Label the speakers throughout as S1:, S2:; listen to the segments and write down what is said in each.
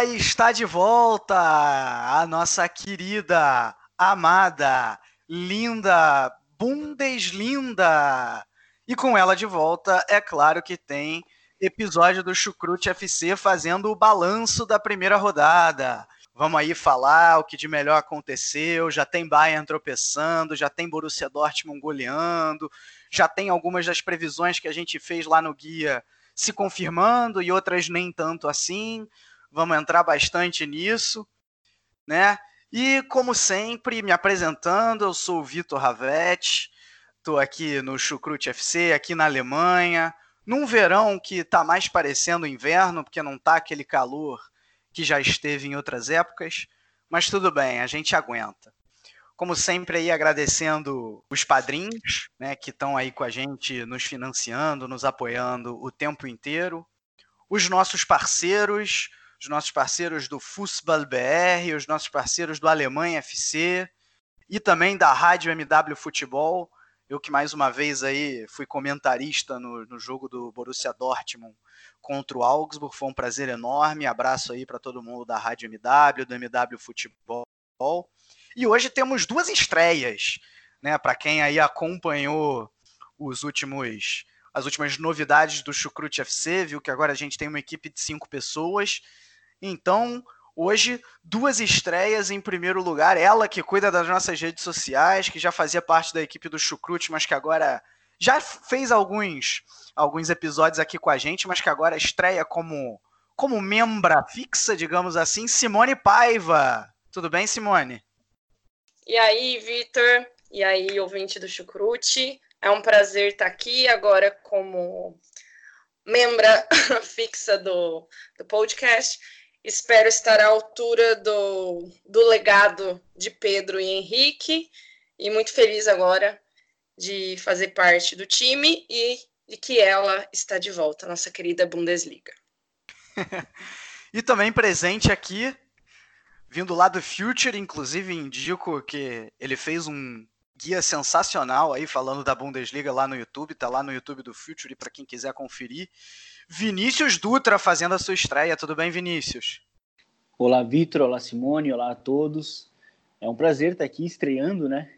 S1: Ela está de volta, a nossa querida, amada, linda Bundeslinda. E com ela de volta, é claro que tem episódio do Chucrute FC fazendo o balanço da primeira rodada. Vamos aí falar o que de melhor aconteceu. Já tem Bayern tropeçando, já tem Borussia Dortmund goleando, já tem algumas das previsões que a gente fez lá no guia se confirmando e outras nem tanto assim vamos entrar bastante nisso, né? E como sempre, me apresentando, eu sou o Vitor Ravetti, estou aqui no Chucrute FC, aqui na Alemanha, num verão que está mais parecendo inverno, porque não está aquele calor que já esteve em outras épocas, mas tudo bem, a gente aguenta. Como sempre aí agradecendo os padrinhos, né, que estão aí com a gente nos financiando, nos apoiando o tempo inteiro, os nossos parceiros, os nossos parceiros do Fußball BR, os nossos parceiros do Alemanha FC e também da Rádio MW Futebol. Eu que mais uma vez aí fui comentarista no, no jogo do Borussia Dortmund contra o Augsburg, foi um prazer enorme. Abraço aí para todo mundo da Rádio MW, do MW Futebol. E hoje temos duas estreias, né? Para quem aí acompanhou os últimos as últimas novidades do Chucrute FC, viu que agora a gente tem uma equipe de cinco pessoas então, hoje, duas estreias em primeiro lugar. Ela que cuida das nossas redes sociais, que já fazia parte da equipe do Chucrute, mas que agora já fez alguns, alguns episódios aqui com a gente, mas que agora estreia como, como membra fixa, digamos assim, Simone Paiva. Tudo bem, Simone?
S2: E aí, Vitor? E aí, ouvinte do Chucrute? É um prazer estar aqui agora como membra fixa do, do podcast. Espero estar à altura do, do legado de Pedro e Henrique e muito feliz agora de fazer parte do time e de que ela está de volta, nossa querida Bundesliga.
S1: e também presente aqui, vindo lá do Future, inclusive indico que ele fez um guia sensacional aí falando da Bundesliga lá no YouTube, tá lá no YouTube do Future para quem quiser conferir. Vinícius Dutra fazendo a sua estreia. Tudo bem, Vinícius?
S3: Olá, Vitor. Olá, Simone. Olá a todos. É um prazer estar aqui estreando, né?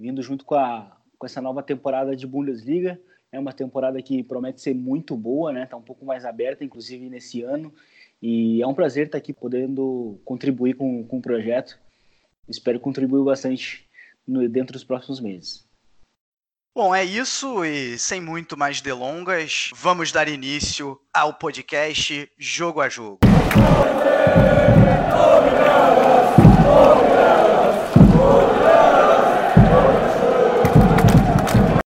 S3: Vindo junto com, a, com essa nova temporada de Bundesliga. É uma temporada que promete ser muito boa, né? Tá um pouco mais aberta, inclusive nesse ano. E é um prazer estar aqui podendo contribuir com, com o projeto. Espero contribuir bastante no, dentro dos próximos meses.
S1: Bom, é isso e sem muito mais delongas, vamos dar início ao podcast Jogo a Jogo.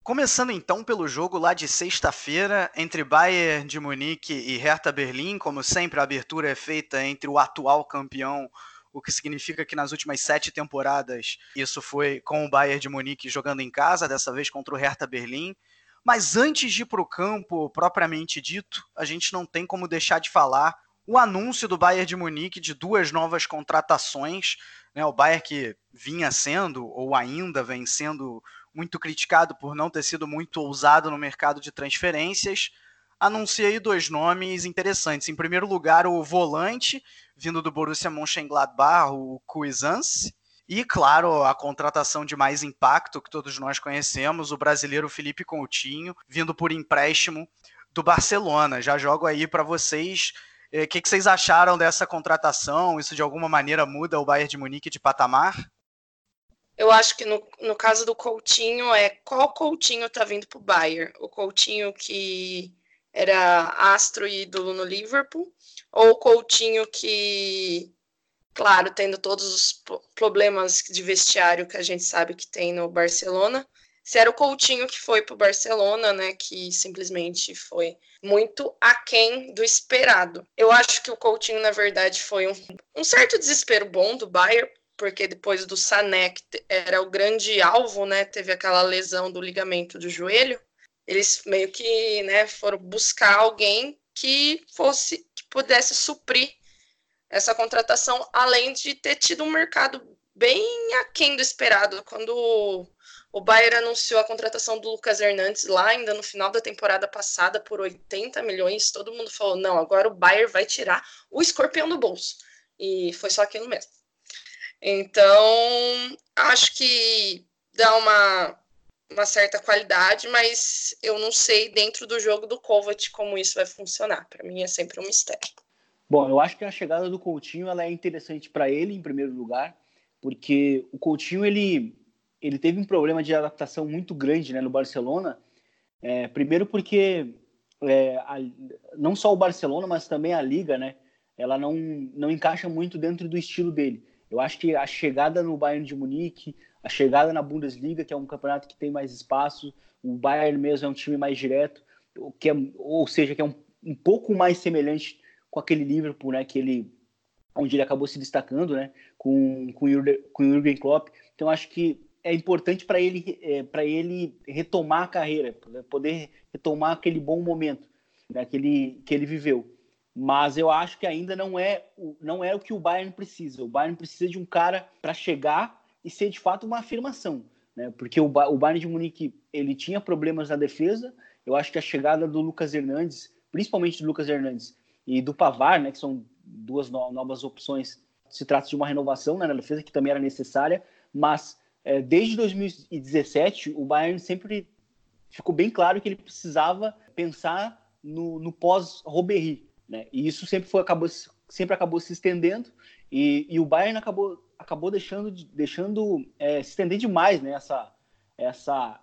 S1: Começando então pelo jogo lá de sexta-feira entre Bayern de Munique e Hertha Berlim, como sempre a abertura é feita entre o atual campeão o que significa que nas últimas sete temporadas isso foi com o Bayern de Munique jogando em casa, dessa vez contra o Hertha Berlim. Mas antes de ir para o campo propriamente dito, a gente não tem como deixar de falar o anúncio do Bayern de Munique de duas novas contratações. Né? O Bayern que vinha sendo, ou ainda vem sendo, muito criticado por não ter sido muito ousado no mercado de transferências anunciei dois nomes interessantes. Em primeiro lugar, o volante, vindo do Borussia Mönchengladbach, o Cuisance. E, claro, a contratação de mais impacto que todos nós conhecemos, o brasileiro Felipe Coutinho, vindo por empréstimo do Barcelona. Já jogo aí para vocês o eh, que, que, vocês acharam dessa contratação? Isso de alguma maneira muda o Bayern de Munique de patamar?
S2: Eu acho que no, no caso do Coutinho é qual Coutinho está vindo para o Bayern? O Coutinho que era astro e ídolo no Liverpool, ou Coutinho que, claro, tendo todos os problemas de vestiário que a gente sabe que tem no Barcelona, se era o Coutinho que foi para o Barcelona, né, que simplesmente foi muito aquém do esperado. Eu acho que o Coutinho, na verdade, foi um, um certo desespero bom do Bayern, porque depois do Sané, que era o grande alvo, né, teve aquela lesão do ligamento do joelho, eles meio que, né, foram buscar alguém que fosse que pudesse suprir essa contratação, além de ter tido um mercado bem aquém do esperado. Quando o Bayern anunciou a contratação do Lucas Hernandes lá, ainda no final da temporada passada, por 80 milhões, todo mundo falou: não, agora o Bayern vai tirar o escorpião do bolso. E foi só aquilo mesmo. Então, acho que dá uma, uma certa qualidade, mas eu não sei dentro do jogo do Kovac como isso vai funcionar. Para mim é sempre um mistério.
S3: Bom, eu acho que a chegada do Coutinho ela é interessante para ele, em primeiro lugar, porque o Coutinho ele, ele teve um problema de adaptação muito grande né, no Barcelona. É, primeiro porque é, a, não só o Barcelona, mas também a Liga, né, ela não, não encaixa muito dentro do estilo dele. Eu acho que a chegada no Bayern de Munique, a chegada na Bundesliga, que é um campeonato que tem mais espaço, o Bayern mesmo é um time mais direto, que é, ou seja, que é um, um pouco mais semelhante com aquele Liverpool, né, que ele onde ele acabou se destacando, né, com com Jürgen, Jürgen Klopp. Então acho que é importante para ele é, para ele retomar a carreira, né, poder retomar aquele bom momento, né, que ele que ele viveu. Mas eu acho que ainda não é não é o que o Bayern precisa. O Bayern precisa de um cara para chegar e ser de fato uma afirmação, né? Porque o, o Bayern de Munique ele tinha problemas na defesa. Eu acho que a chegada do Lucas Hernandes, principalmente do Lucas Hernandes, e do Pavar, né, que são duas novas opções. Se trata de uma renovação né, na defesa que também era necessária, mas é, desde 2017 o Bayern sempre ficou bem claro que ele precisava pensar no, no pós-Robert, né? E isso sempre foi acabou sempre acabou se estendendo e, e o Bayern acabou acabou deixando deixando é, se estender demais, né? Essa essa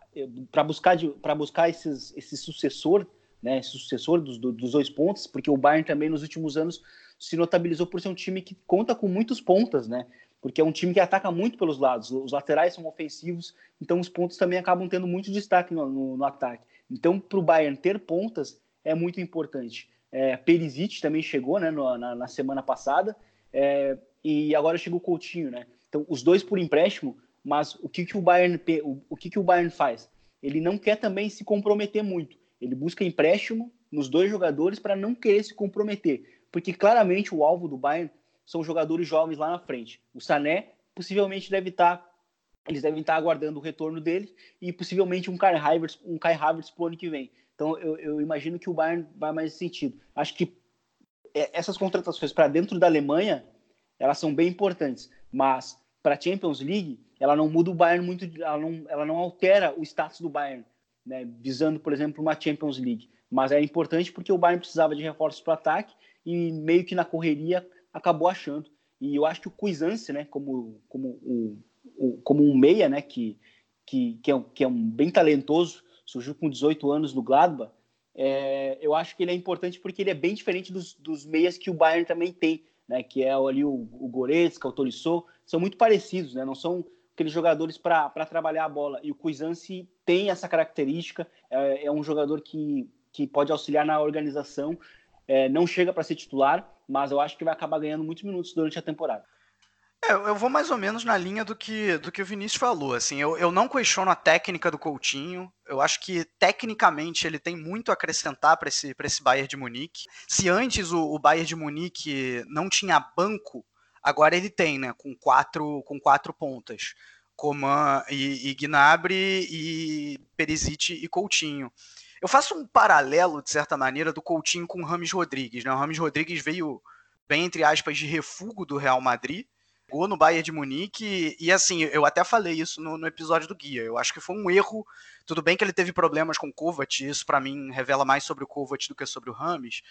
S3: para buscar para buscar esses, esse sucessor né, sucessor dos, dos dois pontos, porque o Bayern também nos últimos anos se notabilizou por ser um time que conta com muitos pontas, né? Porque é um time que ataca muito pelos lados, os laterais são ofensivos, então os pontos também acabam tendo muito destaque no, no, no ataque. Então, para o Bayern ter pontas é muito importante. É, Perisic também chegou né, na, na, semana passada, é, e agora chegou o Coutinho, né? Então, os dois por empréstimo, mas o que, que o Bayern o que, que o Bayern faz? Ele não quer também se comprometer muito. Ele busca empréstimo nos dois jogadores para não querer se comprometer, porque claramente o alvo do Bayern são jogadores jovens lá na frente. O Sané possivelmente deve estar tá, eles devem estar tá aguardando o retorno dele e possivelmente um Kai Havertz, um Kai Havertz pro ano que vem. Então eu, eu imagino que o Bayern vai mais nesse sentido. Acho que é, essas contratações para dentro da Alemanha, elas são bem importantes, mas para a Champions League, ela não muda o Bayern muito, ela não, ela não altera o status do Bayern né, visando, por exemplo, uma Champions League. Mas é importante porque o Bayern precisava de reforços para o ataque e meio que na correria acabou achando. E eu acho que o Cuisance, né, como, como, o, o, como um meia, né, que, que, que, é, que é um bem talentoso, surgiu com 18 anos no Gladbach, é, eu acho que ele é importante porque ele é bem diferente dos, dos meias que o Bayern também tem, né, que é ali o, o Goretzka, o Tolisso, são muito parecidos, né, não são aqueles jogadores para trabalhar a bola. E o Cuisance tem essa característica, é, é, um jogador que, que pode auxiliar na organização, é, não chega para ser titular, mas eu acho que vai acabar ganhando muitos minutos durante a temporada.
S1: É, eu vou mais ou menos na linha do que, do que o Vinícius falou. Assim, eu, eu não questiono a técnica do Coutinho. Eu acho que tecnicamente ele tem muito a acrescentar para esse, esse Bayern de Munique. Se antes o, o Bayern de Munique não tinha banco Agora ele tem, né? Com quatro, com quatro pontas. Coman e, e Gnabry e Perisic e Coutinho. Eu faço um paralelo, de certa maneira, do Coutinho com o Rames Rodrigues. Né? O Rames Rodrigues veio, bem entre aspas, de refúgio do Real Madrid, jogou no Bayern de Munique, e assim, eu até falei isso no, no, episódio do Guia. Eu acho que foi um erro. Tudo bem que ele teve problemas com o Kovac, isso para mim revela mais sobre o Kovac do que sobre o Rames,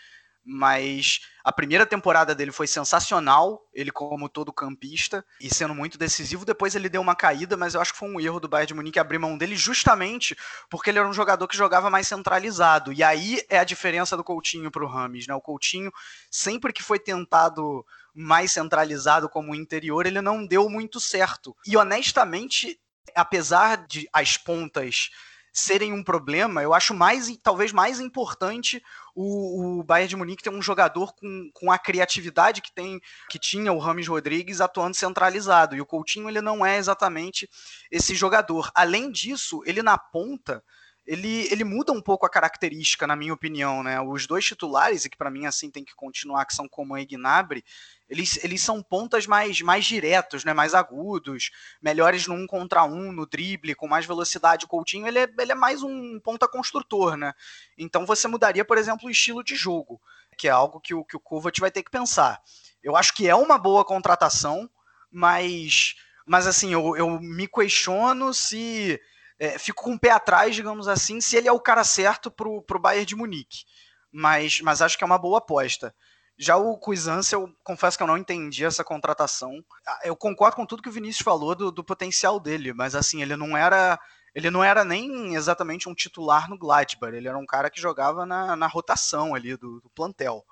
S1: mas a primeira temporada dele foi sensacional, ele como todo campista e sendo muito decisivo. Depois ele deu uma caída, mas eu acho que foi um erro do Bayern de Munique abrir mão dele justamente porque ele era um jogador que jogava mais centralizado. E aí é a diferença do Coutinho para o Rames, né? O Coutinho sempre que foi tentado mais centralizado como interior, ele não deu muito certo. E honestamente, apesar de as pontas serem um problema, eu acho mais, talvez mais importante o, o Bayern de Munique ter um jogador com, com a criatividade que tem que tinha o Rames Rodrigues atuando centralizado. E o Coutinho ele não é exatamente esse jogador. Além disso, ele na ponta ele, ele muda um pouco a característica, na minha opinião, né? Os dois titulares, e que para mim assim tem que continuar, que são Coman e Gnabry, eles, eles são pontas mais, mais diretos, né? mais agudos, melhores no um contra um, no drible, com mais velocidade. O Coutinho ele é, ele é mais um ponta construtor, né? Então você mudaria, por exemplo, o estilo de jogo, que é algo que o, que o Kovac vai ter que pensar. Eu acho que é uma boa contratação, mas, mas assim, eu, eu me questiono se é, fico com o pé atrás, digamos assim, se ele é o cara certo para o Bayern de Munique. Mas, mas acho que é uma boa aposta. Já o Cuisance, eu confesso que eu não entendi essa contratação. Ah, eu concordo com tudo que o Vinícius falou do, do potencial dele, mas assim, ele não era ele não era nem exatamente um titular no Gladbach, ele era um cara que jogava na, na rotação ali do, do plantel,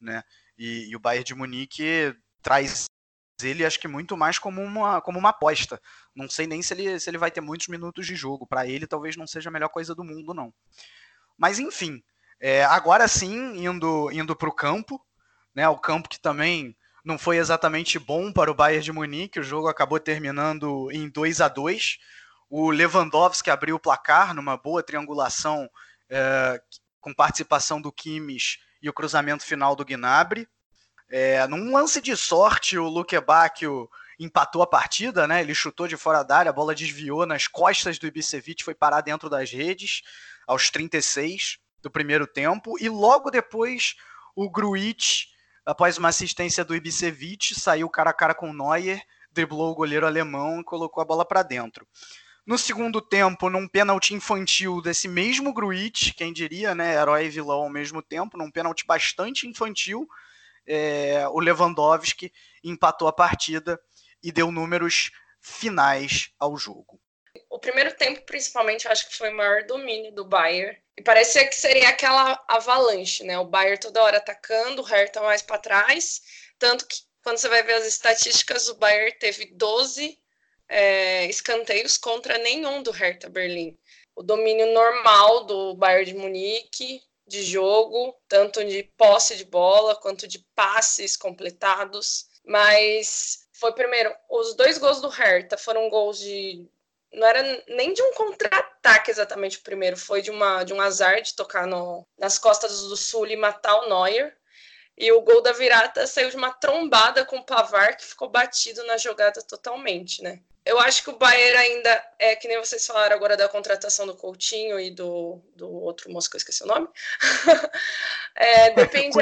S1: né? E, e, o Bayern de Munique traz ele, acho que muito mais como uma, como uma aposta. Não sei nem se ele, se ele vai ter muitos minutos de jogo. Para ele, talvez não seja a melhor coisa do mundo, não. Mas enfim, é, agora sim, indo, indo para o campo, né, o campo que também não foi exatamente bom para o Bayern de Munique, o jogo acabou terminando em 2 a 2 O Lewandowski abriu o placar numa boa triangulação é, com participação do Kimmich e o cruzamento final do Gnabry. É, num lance de sorte, o Luke Bacchio empatou a partida, né? Ele chutou de fora da área, a bola desviou nas costas do Ibisevic, foi parar dentro das redes aos 36 do primeiro tempo e logo depois o Gruitch, após uma assistência do Ibisevic, saiu cara a cara com o Neuer, driblou o goleiro alemão e colocou a bola para dentro. No segundo tempo, num pênalti infantil desse mesmo Gruitch, quem diria, né, herói e vilão ao mesmo tempo, num pênalti bastante infantil, é, o Lewandowski empatou a partida e deu números finais ao jogo.
S2: O primeiro tempo, principalmente, eu acho que foi o maior domínio do Bayern. E parecia que seria aquela avalanche, né? O Bayern toda hora atacando, o Hertha mais para trás. Tanto que, quando você vai ver as estatísticas, o Bayern teve 12 é, escanteios contra nenhum do Hertha Berlim. O domínio normal do Bayern de Munique, de jogo, tanto de posse de bola quanto de passes completados. Mas foi primeiro, os dois gols do Hertha foram gols de não era nem de um contra-ataque exatamente o primeiro, foi de uma de um azar de tocar no, nas costas do Sul e matar o Neuer. E o gol da virada saiu de uma trombada com o Pavar que ficou batido na jogada totalmente, né? Eu acho que o Bayern ainda é que nem vocês falaram agora da contratação do Coutinho e do, do outro moço que eu esqueci o nome. é, depende.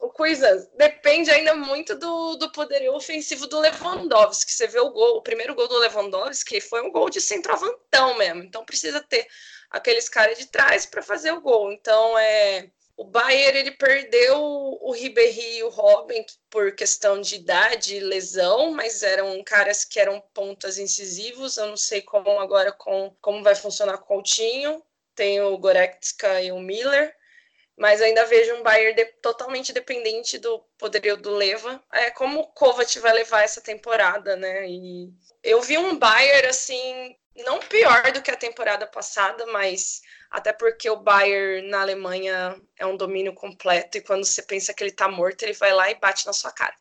S2: o Cuisans. Depende ainda muito do, do poderio ofensivo do Lewandowski. Você vê o gol, o primeiro gol do Lewandowski foi um gol de centroavantão mesmo. Então precisa ter aqueles caras de trás para fazer o gol. Então é o Bayern ele perdeu o Ribéry e o Robin por questão de idade e lesão, mas eram caras que eram pontas incisivos. Eu não sei como agora com, como vai funcionar com o Coutinho. Tem o Goretzka e o Miller, mas ainda vejo um Bayern de, totalmente dependente do poderio do Leva. É como o Kovac vai levar essa temporada, né? E eu vi um Bayern assim não pior do que a temporada passada, mas até porque o Bayern na Alemanha é um domínio completo e quando você pensa que ele tá morto, ele vai lá e bate na sua cara.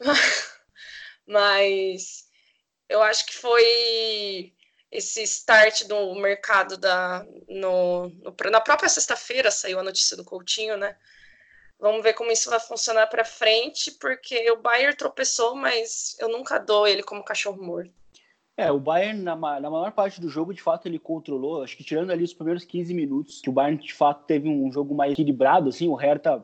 S2: mas eu acho que foi esse start do mercado da no, no na própria sexta-feira saiu a notícia do Coutinho, né? Vamos ver como isso vai funcionar para frente, porque o Bayern tropeçou, mas eu nunca dou ele como cachorro morto.
S3: É, o Bayern, na, na, maior parte do jogo, de fato, ele controlou. Acho que tirando ali os primeiros 15 minutos, que o Bayern, de fato, teve um jogo mais equilibrado, assim, o Hertha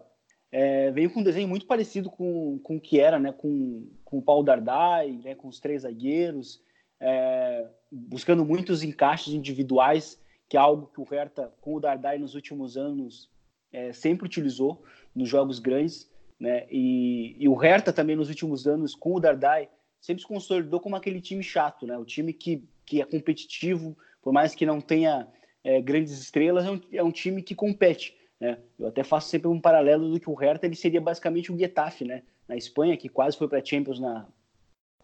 S3: é, veio com um desenho muito parecido com, com o que era, né, com, com o Paulo Dardai, né, com os três zagueiros, é, buscando muitos encaixes individuais, que é algo que o Hertha, com o Dardai, nos últimos anos, é, sempre utilizou nos jogos grandes, né, e, e o Hertha também, nos últimos anos, com o Dardai, sempre se consolidou como aquele time chato, né? O time que, que é competitivo, por mais que não tenha é, grandes estrelas, é um, é um, time que compete, né? Eu até faço sempre um paralelo do que o Hertha ele seria basicamente o Getafe, né? Na Espanha, que quase foi para Champions na,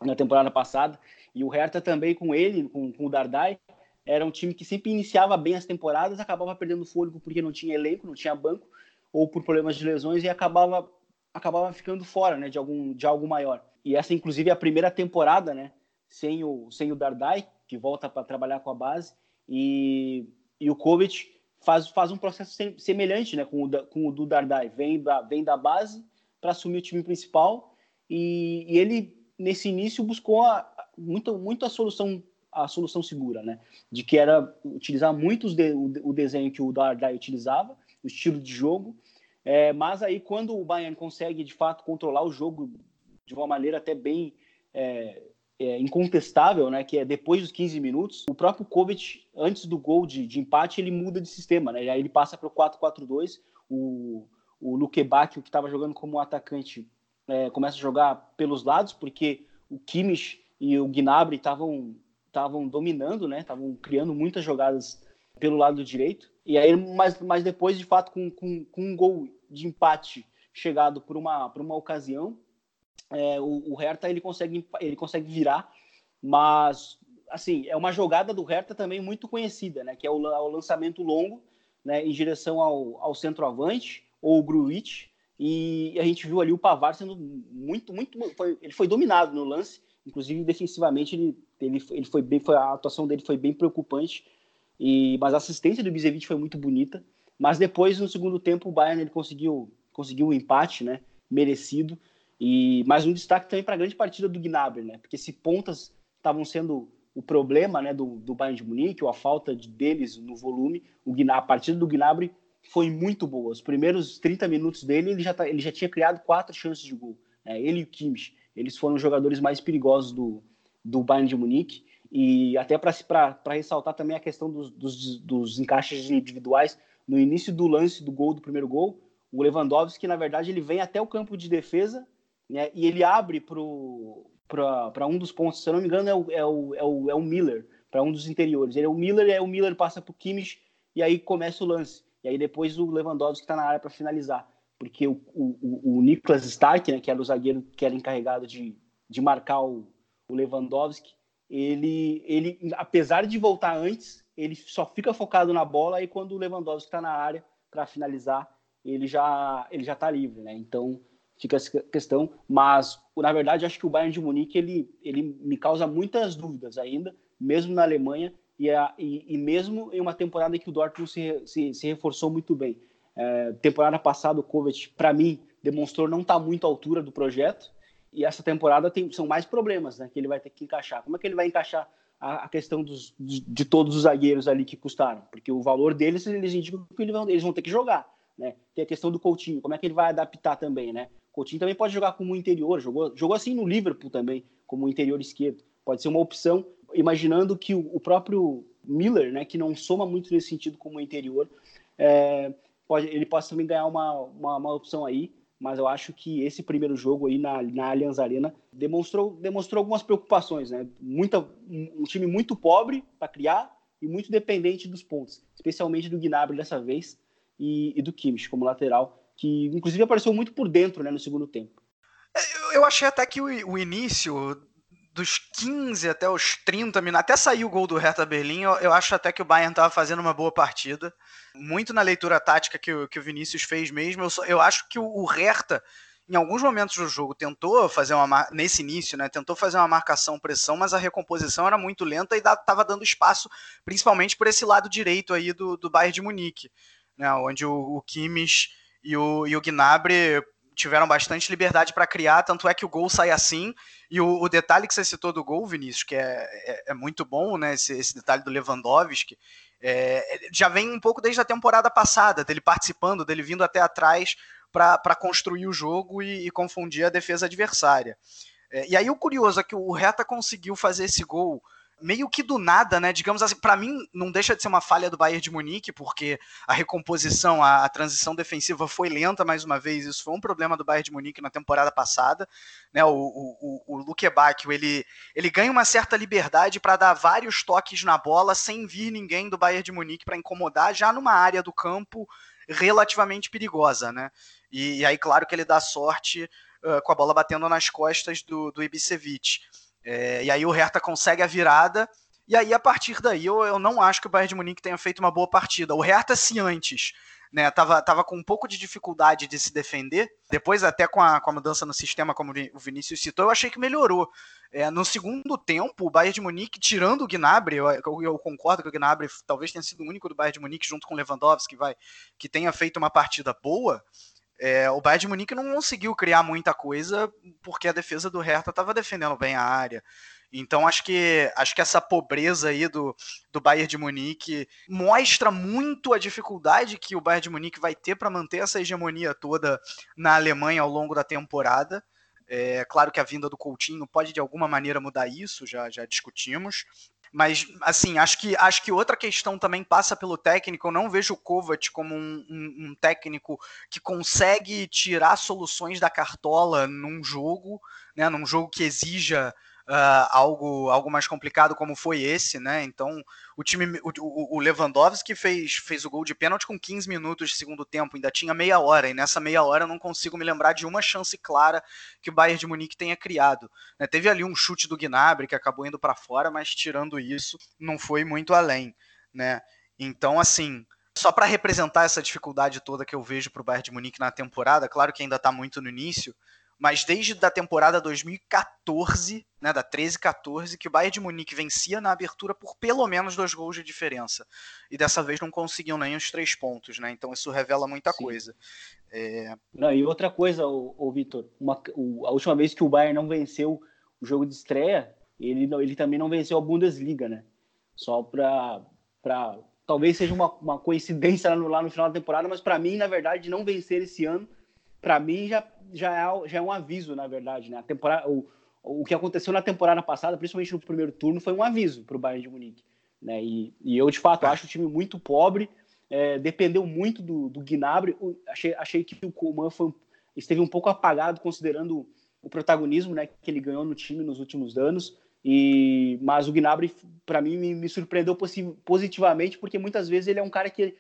S3: na temporada passada. E o Hertha também com ele, com, com o Dardai, era um time que sempre iniciava bem as temporadas, acabava perdendo fôlego porque não tinha elenco, não tinha banco, ou por problemas de lesões e acabava acabava ficando fora, né, de algum de algo maior. E essa inclusive é a primeira temporada, né, sem o sem o Dardai, que volta para trabalhar com a base, e, e o Kovic faz, faz um processo semelhante, né, com o, com o do Dardai, vem da, vem da base para assumir o time principal. E, e ele nesse início buscou a, muito, muito a solução a solução segura, né? De que era utilizar muito de, o, o, desenho que o Dardai utilizava, o estilo de jogo, é, mas aí quando o Bayern consegue de fato controlar o jogo de uma maneira até bem é, é, incontestável, né? Que é depois dos 15 minutos, o próprio Kovic, antes do gol de, de empate, ele muda de sistema, né? Aí ele passa para o 4-4-2, o, o Bacchio, que estava jogando como atacante, é, começa a jogar pelos lados, porque o Kimmich e o Gnabry estavam estavam dominando, né? Estavam criando muitas jogadas pelo lado direito. E aí, mas, mas depois, de fato, com, com, com um gol de empate chegado por uma, por uma ocasião, é, o, o Hertha ele consegue, ele consegue virar, mas assim é uma jogada do Hertha também muito conhecida, né? Que é o, o lançamento longo, né? Em direção ao, ao centroavante ou o Gruitch, e a gente viu ali o Pavar sendo muito, muito, foi, ele foi dominado no lance Inclusive, defensivamente, ele, ele, ele foi bem, foi, a atuação dele foi bem preocupante. E, mas a assistência do Bizevic foi muito bonita. Mas depois, no segundo tempo, o Bayern ele conseguiu, conseguiu o um empate, né? Merecido. E mais um destaque também para a grande partida do Gnabry, né? Porque se pontas estavam sendo o problema, né, do, do Bayern de Munique, ou a falta de, deles no volume, o Gnabry, a partida do Gnabry foi muito boa. Os primeiros 30 minutos dele, ele já, tá, ele já tinha criado quatro chances de gol. Né? Ele e o Kimmich. Eles foram os jogadores mais perigosos do, do Bayern de Munique. E até para ressaltar também a questão dos, dos, dos, encaixes individuais, no início do lance do gol, do primeiro gol, o Lewandowski, na verdade, ele vem até o campo de defesa né, e ele abre para um dos pontos, se eu não me engano, é o, é o, é o, é o Miller, para um dos interiores. Ele é o Miller, é o Miller passa para o Kimmich e aí começa o lance. E aí depois o Lewandowski está na área para finalizar porque o, o, o Niklas Stark, né, que era o zagueiro que era encarregado de, de marcar o, o Lewandowski, ele, ele, apesar de voltar antes, ele só fica focado na bola e quando o Lewandowski está na área para finalizar, ele já ele já está livre, né? Então fica essa questão, mas na verdade acho que o Bayern de Munique ele ele me causa muitas dúvidas ainda, mesmo na Alemanha e, a, e, e mesmo em uma temporada que o Dortmund se, se, se reforçou muito bem. É, temporada passada, o Kovac, para mim, demonstrou não estar tá muito à altura do projeto. E essa temporada tem, são mais problemas né, que ele vai ter que encaixar. Como é que ele vai encaixar a, a questão dos, de, de, todos os zagueiros ali que custaram? Porque o valor deles, eles indicam que eles vão, eles vão ter que jogar. Né? Tem a questão do Coutinho, como é que ele vai adaptar também, né? Coutinho também pode jogar como interior, jogou, jogou assim no Liverpool também, como interior esquerdo. Pode ser uma opção, imaginando que o, o próprio Miller, né, que não soma muito nesse sentido como interior, é, pode, ele pode também ganhar uma, uma, uma, opção aí, mas eu acho que esse primeiro jogo aí na, na Allianz Arena demonstrou, demonstrou algumas preocupações, né? Muita, um time muito pobre para criar e muito dependente dos pontos, especialmente do Gnabry dessa vez e, e do Kimmich como lateral, que inclusive apareceu muito por dentro né, no segundo tempo.
S1: É, eu achei até que o, início dos 15 até os 30 minutos, até sair o gol do Hertha Berlim, eu, acho até que o Bayern estava fazendo uma boa partida. Muito na leitura tática que, o, Vinícius fez mesmo. Eu, só, eu acho que o, o Hertha, em alguns momentos do jogo, tentou fazer uma nesse início, né? Tentou fazer uma marcação pressão, mas a recomposição era muito lenta e estava dando espaço, principalmente por esse lado direito aí do, do Bayern de Munique, né? Onde o, o Kimmich e o, e o Gnabry tiveram bastante liberdade para criar, tanto é que o gol sai assim. E o, o, detalhe que você citou do gol, Vinícius, que é, é, é muito bom, né? Esse, esse, detalhe do Lewandowski, é, já vem um pouco desde a temporada passada, dele participando, dele vindo até atrás para construir o jogo e, e, confundir a defesa adversária. É, e aí o curioso é que o Reta conseguiu fazer esse gol meio que do nada, né? Digamos assim, para mim não deixa de ser uma falha do Bayern de Munique, porque a recomposição, a, a, transição defensiva foi lenta mais uma vez. Isso foi um problema do Bayern de Munique na temporada passada, né? O, o, o, o Luke Bacchio, ele, ele ganha uma certa liberdade para dar vários toques na bola sem vir ninguém do Bayern de Munique para incomodar, já numa área do campo relativamente perigosa, né? E, e aí, claro que ele dá sorte uh, com a bola batendo nas costas do, do Ibisevic. É, e aí o Hertha consegue a virada, e aí a partir daí eu, eu não acho que o Bayern de Munique tenha feito uma boa partida. O Hertha, se antes né, tava, tava com um pouco de dificuldade de se defender. Depois, até com a, com a mudança no sistema, como o Vinícius citou, eu achei que melhorou. É, no segundo tempo, o Bayern de Munique, tirando o Gnabry, eu, eu, concordo que o Gnabry talvez tenha sido o único do Bayern de Munique, junto com o Lewandowski, vai, que tenha feito uma partida boa. É, o Bayern de Munique não conseguiu criar muita coisa porque a defesa do Hertha estava defendendo bem a área. Então acho que acho que essa pobreza aí do, do Bayern de Munique mostra muito a dificuldade que o Bayern de Munique vai ter para manter essa hegemonia toda na Alemanha ao longo da temporada. É claro que a vinda do Coutinho pode de alguma maneira mudar isso, já, já discutimos. Mas, assim, acho que, acho que outra questão também passa pelo técnico. Eu não vejo o Kovac como um, um, um técnico que consegue tirar soluções da cartola num jogo, né, num jogo que exija uh, algo, algo mais complicado como foi esse, né? Então, o time, o, o Lewandowski fez, fez o gol de pênalti com 15 minutos de segundo tempo, ainda tinha meia hora, e nessa meia hora eu não consigo me lembrar de uma chance clara que o Bayern de Munique tenha criado. Né? Teve ali um chute do Gnabry que acabou indo para fora, mas tirando isso, não foi muito além, né? Então, assim, só para representar essa dificuldade toda que eu vejo para o Bayern de Munique na temporada, claro que ainda está muito no início, mas desde da temporada 2014, né, da 13-14, que o Bayern de Munique vencia na abertura por pelo menos dois gols de diferença. E dessa vez não conseguiam nem os três pontos, né? Então isso revela muita Sim. coisa.
S3: É... Não, e outra coisa, o, Vitor, a última vez que o Bayern não venceu o jogo de estreia, ele, ele também não venceu a Bundesliga, né? Só para talvez seja uma, uma coincidência lá no, lá no final da temporada, mas para mim, na verdade, não vencer esse ano para mim já, já, é, já é um aviso, na verdade. Né? A temporada, o, o que aconteceu na temporada passada, principalmente no primeiro turno, foi um aviso para o Bayern de Munique. Né? E, e eu, de fato, é. acho o time muito pobre, é, dependeu muito do, do Gnabry. Achei, achei que o Coman foi, esteve um pouco apagado, considerando o protagonismo né, que ele ganhou no time nos últimos anos. E, mas o Gnabry, para mim, me, me surpreendeu positivamente, porque muitas vezes ele é um cara que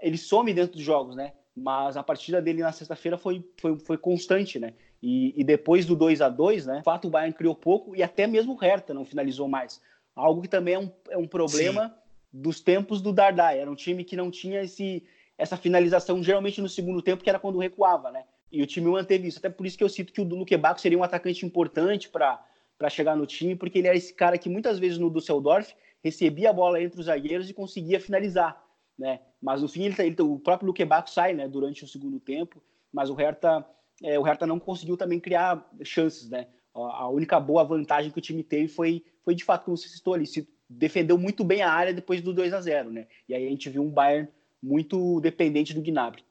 S3: ele some dentro dos jogos, né? Mas a partida dele na sexta-feira foi, foi, foi constante, né? E, e, depois do 2 a 2 né? De fato, o Bayern criou pouco e até mesmo o Hertha não finalizou mais. Algo que também é um, é um problema Sim. dos tempos do Dardai. Era um time que não tinha esse, essa finalização, geralmente no segundo tempo, que era quando recuava, né? E o time manteve isso. Até por isso que eu cito que o Luque Baco seria um atacante importante para chegar no time, porque ele era esse cara que muitas vezes no Düsseldorf recebia a bola entre os zagueiros e conseguia finalizar né? Mas no fim ele, tá, ele o próprio Luquebaco sai, né? Durante o segundo tempo, mas o Hertha, é, o Hertha não conseguiu também criar chances, né? A única boa vantagem que o time teve foi, foi de fato como você citou ali, se defendeu muito bem a área depois do 2 a 0, né? E aí a gente viu um Bayern muito dependente do Gnabry.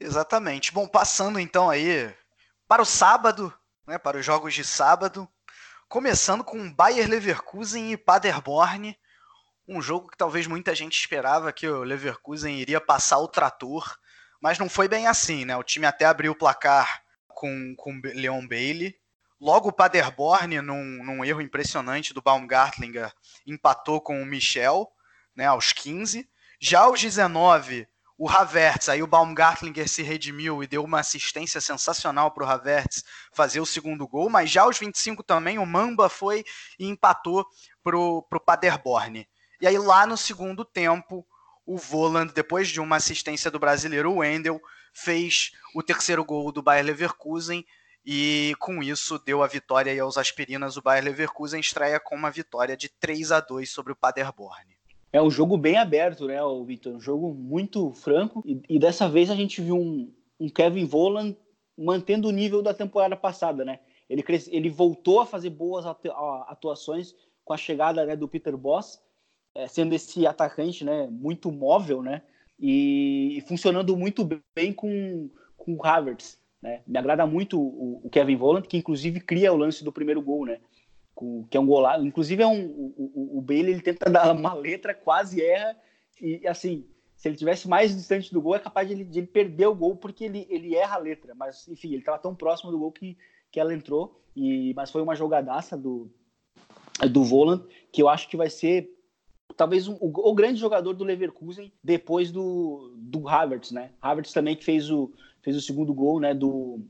S1: Exatamente. Bom, passando então aí para o sábado, né? Para os jogos de sábado, começando com Bayer Leverkusen e Paderborn um jogo que talvez muita gente esperava que o Leverkusen iria passar o trator, mas não foi bem assim, né? O time até abriu o placar com, com Leon Bailey. Logo o Paderborn, num, num erro impressionante do Baumgartlinger, empatou com o Michel, né, aos 15. Já aos 19, o Havertz, aí o Baumgartlinger se redimiu e deu uma assistência sensacional para o Havertz fazer o segundo gol, mas já aos 25 também o Mamba foi e empatou para o Paderborn. E aí, lá no segundo tempo, o Voland, depois de uma assistência do brasileiro Wendel, fez o terceiro gol do Bayer Leverkusen e com isso deu a vitória aos aspirinas. O Bayer Leverkusen estreia com uma vitória de 3 a 2 sobre o Paderborn.
S3: É um jogo bem aberto, né, Vitor? Um jogo muito franco. E, e, dessa vez a gente viu um, um Kevin Voland mantendo o nível da temporada passada, né? Ele, ele voltou a fazer boas atuações com a chegada né, do Peter Boss é, sendo esse atacante né, muito móvel né, e, e funcionando muito bem com, com o Havertz. Né? Me agrada muito o, o, Kevin Volland, que inclusive cria o lance do primeiro gol, né? Com, que é um golaço. Inclusive, é um, o, o Bailey ele tenta dar uma letra, quase erra, e assim, se ele tivesse mais distante do gol, é capaz de ele, de ele perder o gol, porque ele, ele erra a letra. Mas, enfim, ele estava tão próximo do gol que, que ela entrou. E, mas foi uma jogadaça do, do Voland, que eu acho que vai ser talvez um, o, o, grande jogador do Leverkusen depois do, do Havertz, né? Havertz também que fez o, fez o segundo gol, né, do,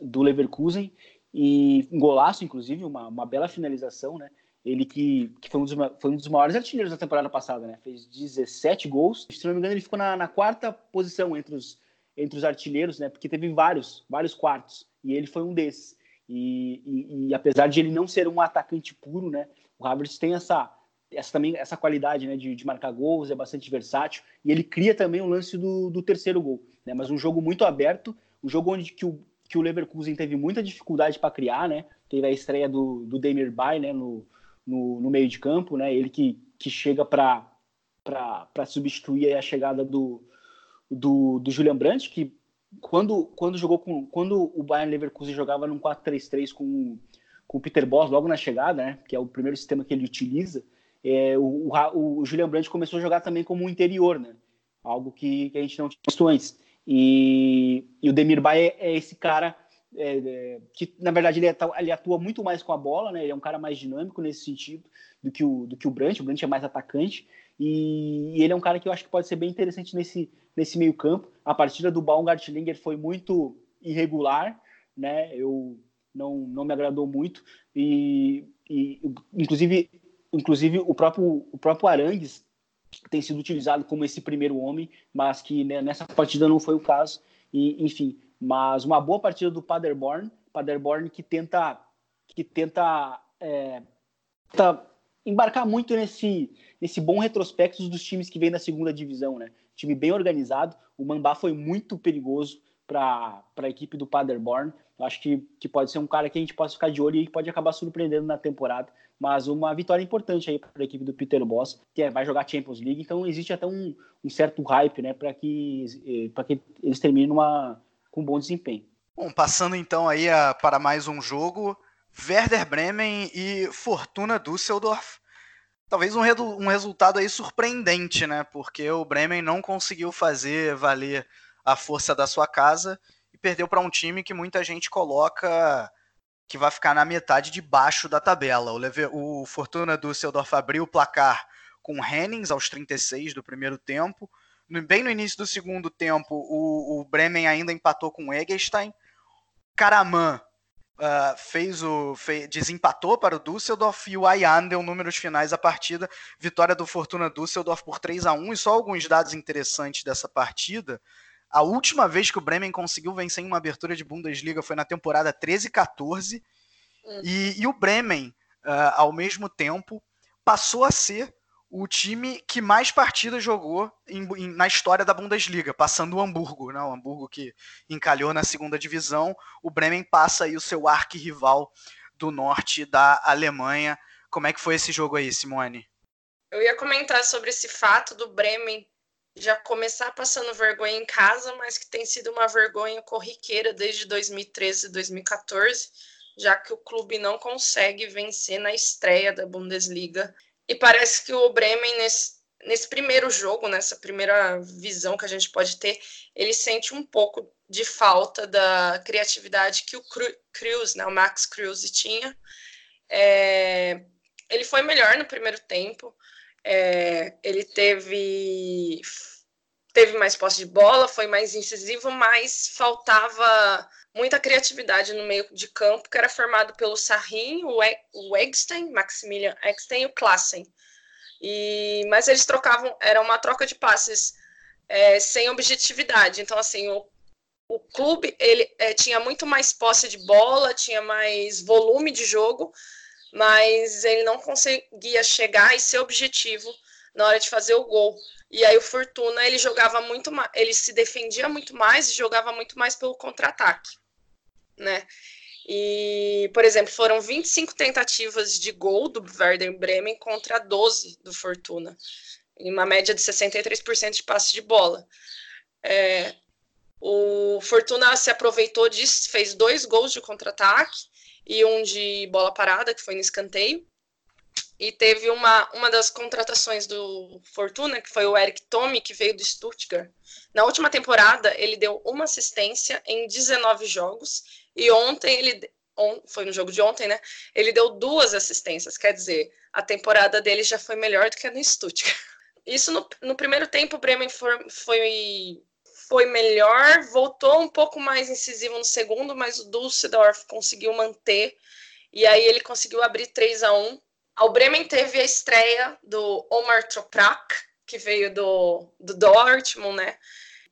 S3: do Leverkusen e um golaço, inclusive, uma, uma bela finalização, né? Ele que, que foi, um dos, foi um dos maiores artilheiros da temporada passada, né? Fez 17 gols. Se não me engano, ele ficou na, na quarta posição entre os, entre os artilheiros, né? Porque teve vários, vários quartos. E ele foi um desses. E, e, e apesar de ele não ser um atacante puro, né? O Havertz tem essa, essa também essa qualidade, né? De, de marcar gols, é bastante versátil. E ele cria também o lance do, do terceiro gol, né? Mas um jogo muito aberto, um jogo onde que o, que o Leverkusen teve muita dificuldade para criar, né? Teve a estreia do, do Demir Bay, né? No, no, no, meio de campo, né? Ele que, que chega para substituir a chegada do, do, do Julian Brandt, que quando, quando jogou com quando o Bayern Leverkusen jogava num 4-3-3 com, com o Peter Boss logo na chegada, né? Que é o primeiro sistema que ele utiliza. É, o, o, o Julian Brandt começou a jogar também como um interior, né? Algo que, que a gente não tinha visto antes. E, e o Demir Bay é, é esse cara é, é, que, na verdade, ele, é, ele, atua muito mais com a bola, né? Ele é um cara mais dinâmico nesse sentido do que o, do que o Brandt. O Brandt é mais atacante. E, e, ele é um cara que eu acho que pode ser bem interessante nesse, nesse meio campo. A partida do Baumgartlinger foi muito irregular, né? Eu não, não me agradou muito. E, e inclusive, inclusive o próprio, o próprio Arangues tem sido utilizado como esse primeiro homem, mas que né, nessa partida não foi o caso. E, enfim, mas uma boa partida do Paderborn, Paderborn que tenta que tenta, é, tenta embarcar muito nesse nesse bom retrospecto dos times que vêm da segunda divisão, né? Time bem organizado. O Mambá foi muito perigoso para a equipe do Paderborn. Eu acho que, que pode ser um cara que a gente possa ficar de olho e pode acabar surpreendendo na temporada mas uma vitória importante aí para a equipe do Peter Boss, que é, vai jogar Champions League, então existe até um, um certo hype, né, para que, eh, que eles terminem numa, com um bom desempenho.
S1: Bom, passando então aí a, para mais um jogo, Werder Bremen e Fortuna Düsseldorf. Talvez um, um resultado aí surpreendente, né, porque o Bremen não conseguiu fazer valer a força da sua casa e perdeu para um time que muita gente coloca que vai ficar na metade de baixo da tabela. O, Leve, o Fortuna Düsseldorf abriu o placar com Hennings aos 36 do primeiro tempo. Bem no início do segundo tempo, o, o Bremen ainda empatou com o Eggestein. Karaman uh, fez o fez, desempatou para o Düsseldorf e o Ayan deu números finais da partida. Vitória do Fortuna Düsseldorf por 3 a 1 E só alguns dados interessantes dessa partida. A última vez que o Bremen conseguiu vencer em uma abertura de Bundesliga foi na temporada 13-14. Uhum. E, e, o Bremen, uh, ao mesmo tempo, passou a ser o time que mais partidas jogou em, em, na história da Bundesliga, passando o Hamburgo, né? o Hamburgo que encalhou na segunda divisão. O Bremen passa aí o seu arquirrival do norte da Alemanha. Como é que foi esse jogo aí, Simone?
S2: Eu ia comentar sobre esse fato do Bremen já começar passando vergonha em casa, mas que tem sido uma vergonha corriqueira desde 2013 e 2014, já que o clube não consegue vencer na estreia da Bundesliga. E parece que o Bremen, nesse, nesse primeiro jogo, nessa primeira visão que a gente pode ter, ele sente um pouco de falta da criatividade que o Cruz, né, o Max Cruz tinha. É, ele foi melhor no primeiro tempo, é, ele teve teve mais posse de bola, foi mais incisivo, mas faltava muita criatividade no meio de campo, que era formado pelo Sarrin, o Egstein, Maximilian Egstein e o Klassen. E, mas eles trocavam, era uma troca de passes é, sem objetividade. Então, assim, o, o clube ele é, tinha muito mais posse de bola, tinha mais volume de jogo, mas ele não conseguia chegar e ser objetivo na hora de fazer o gol. E aí o Fortuna ele jogava muito mais, ele se defendia muito mais e jogava muito mais pelo contra-ataque, né? E, por exemplo, foram 25 tentativas de gol do Werder Bremen contra 12 do Fortuna, em uma média de 63% de passe de bola. É, o Fortuna se aproveitou disso, fez dois gols de contra-ataque e um de bola parada, que foi no escanteio. E teve uma, uma das contratações do Fortuna, que foi o Eric Tome, que veio do Stuttgart. Na última temporada, ele deu uma assistência em 19 jogos. E ontem, ele on, foi no jogo de ontem, né? Ele deu duas assistências. Quer dizer, a temporada dele já foi melhor do que a no Stuttgart. Isso no, no primeiro tempo, o Bremen foi, foi foi melhor, voltou um pouco mais incisivo no segundo, mas o Dusseldorf conseguiu manter. E aí ele conseguiu abrir 3 a 1 O Bremen teve a estreia do Omar Toprak, que veio do, do Dortmund, né?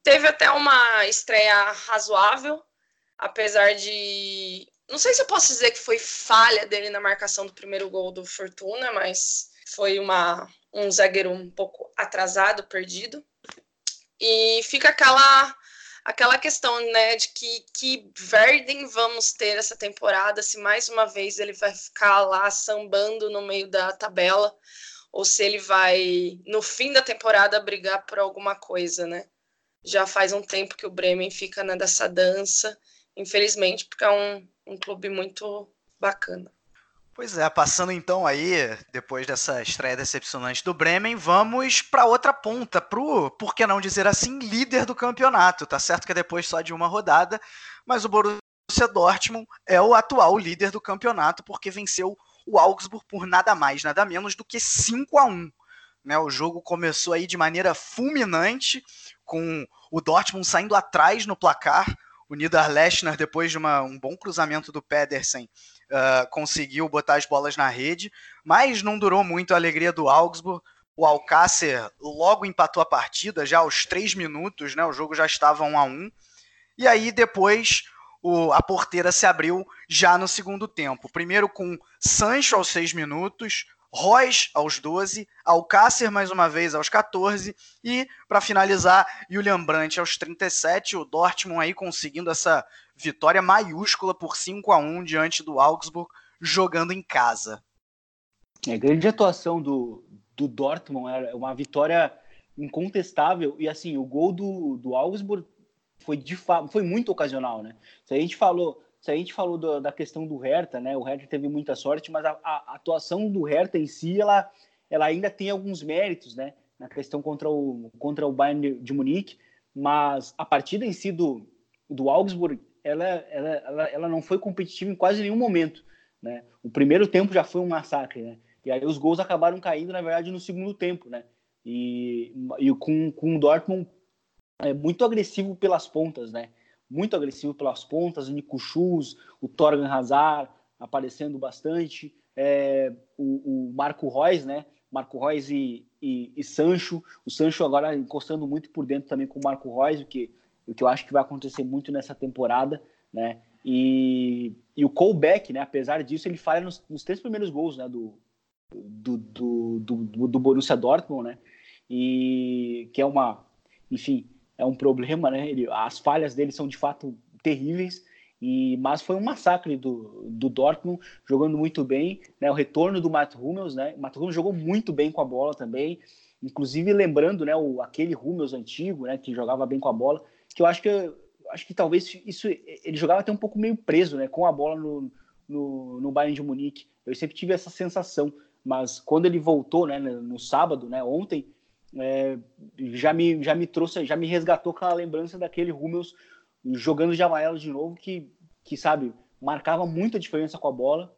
S2: Teve até uma estreia razoável, apesar de. Não sei se eu posso dizer que foi falha dele na marcação do primeiro gol do Fortuna, mas foi uma, um zagueiro um pouco atrasado, perdido. E fica aquela aquela questão, né, de que que Verden vamos ter essa temporada, se mais uma vez ele vai ficar lá sambando no meio da tabela ou se ele vai no fim da temporada brigar por alguma coisa, né? Já faz um tempo que o Bremen fica nessa dança, infelizmente, porque é um, um clube muito bacana.
S1: Pois é, passando então aí, depois dessa estreia decepcionante do Bremen, vamos para outra ponta, pro, por que não dizer assim, líder do campeonato. Tá certo que é depois só de uma rodada, mas o Borussia Dortmund é o atual líder do campeonato porque venceu o Augsburg por nada mais, nada menos do que 5 a 1. Né, o jogo começou aí de maneira fulminante, com o Dortmund saindo atrás no placar. O Lechner, depois de uma, um bom cruzamento do Pedersen, uh, conseguiu botar as bolas na rede, mas não durou muito a alegria do Augsburg. O Alcácer logo empatou a partida, já aos três minutos, né? O jogo já estava um a um. E aí depois o, a porteira se abriu já no segundo tempo. Primeiro com Sancho aos seis minutos, Royce aos 12, Alcácer mais uma vez aos 14 e, para finalizar, Julian Brandt aos 37. O Dortmund aí conseguindo essa vitória maiúscula por 5 a 1 diante do Augsburg, jogando em casa.
S3: É, grande atuação do, do Dortmund, é uma vitória incontestável. E assim, o gol do, do Augsburg foi de foi muito ocasional, né? Se a gente falou, se a gente falou do, da questão do Hertha, né? O Hertha teve muita sorte, mas a, a, atuação do Hertha em si, ela, ela ainda tem alguns méritos, né? Na questão contra o, contra o Bayern de Munique, mas a partida em si do, do Augsburg ela, ela, ela, ela não foi competitiva em quase nenhum momento. Né? O primeiro tempo já foi um massacre, né? E aí os gols acabaram caindo, na verdade, no segundo tempo, né? E, e com, com o Dortmund é, muito agressivo pelas pontas, né? Muito agressivo pelas pontas, o Nico Schulz, o Torgan Hazard aparecendo bastante, é, o, o, Marco Reus, né? Marco Reus e, e, e, Sancho, o Sancho agora encostando muito por dentro também com o Marco Reus, o que o que eu acho que vai acontecer muito nessa temporada, né? E, e o Colbeck, né? Apesar disso, ele falha nos, nos três primeiros gols, né? Do, do, do, do, do Borussia Dortmund, né? E que é uma, enfim, é um problema, né? Ele, as falhas dele são de fato terríveis. E, mas foi um massacre do, do Dortmund, jogando muito bem, né? O retorno do Matt Hummels, né? O Matt Hummels jogou muito bem com a bola também, inclusive lembrando, né? O, aquele Hummels antigo, né? Que jogava bem com a bola que eu acho que acho que talvez isso ele jogava até um pouco meio preso, né, com a bola no, no, no Bayern de Munique. Eu sempre tive essa sensação, mas quando ele voltou, né, no sábado, né, ontem, é, já me já me trouxe, já me resgatou aquela lembrança daquele Hummels jogando de amarelo de novo, que que sabe marcava muita diferença com a bola.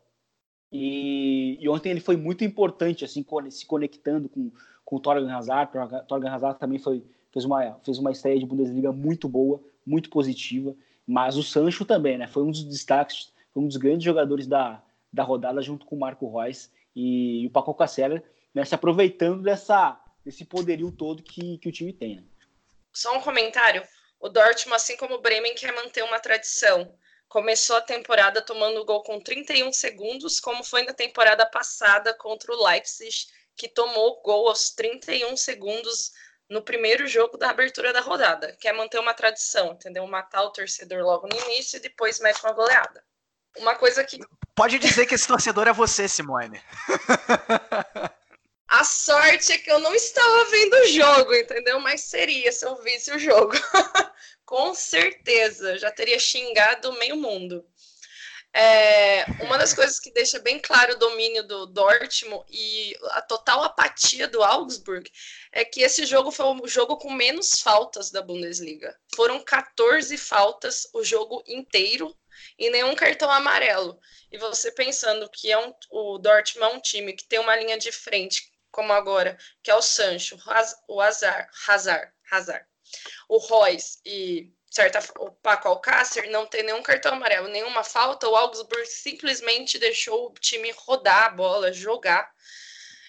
S3: E, e ontem ele foi muito importante, assim, se conectando com, com o Torgan Hazard. Torgan Hazard também foi fez uma, fez uma estreia de Bundesliga muito boa, muito positiva, mas o Sancho também, né? Foi um dos destaques, foi um dos grandes jogadores da, da rodada junto com o Marco Reus e, e o Paco Caceres, né, se aproveitando dessa, desse poderio todo que, que o time tem. Né?
S2: Só um comentário. O Dortmund, assim como o Bremen, quer manter uma tradição. Começou a temporada tomando gol com 31 segundos, como foi na temporada passada contra o Leipzig, que tomou gol aos 31 segundos no primeiro jogo da abertura da rodada, que é manter uma tradição, entendeu? Matar o torcedor logo no início e depois mete uma goleada. Uma coisa que.
S1: Pode dizer que esse torcedor é você, Simone.
S2: A sorte é que eu não estava vendo o jogo, entendeu? Mas seria se eu visse o jogo. Com certeza. Já teria xingado meio mundo. É, uma das coisas que deixa bem claro o domínio do Dortmund e a total apatia do Augsburg é que esse jogo foi o jogo com menos faltas da Bundesliga. Foram 14 faltas o jogo inteiro e nenhum cartão amarelo. E você pensando que é um, o Dortmund é um time que tem uma linha de frente, como agora, que é o Sancho, o Hazard, Hazard, Hazard o Royce e certa, o Paco Alcácer não tem nenhum cartão amarelo, nenhuma falta, o Augsburg simplesmente deixou o time rodar a bola, jogar.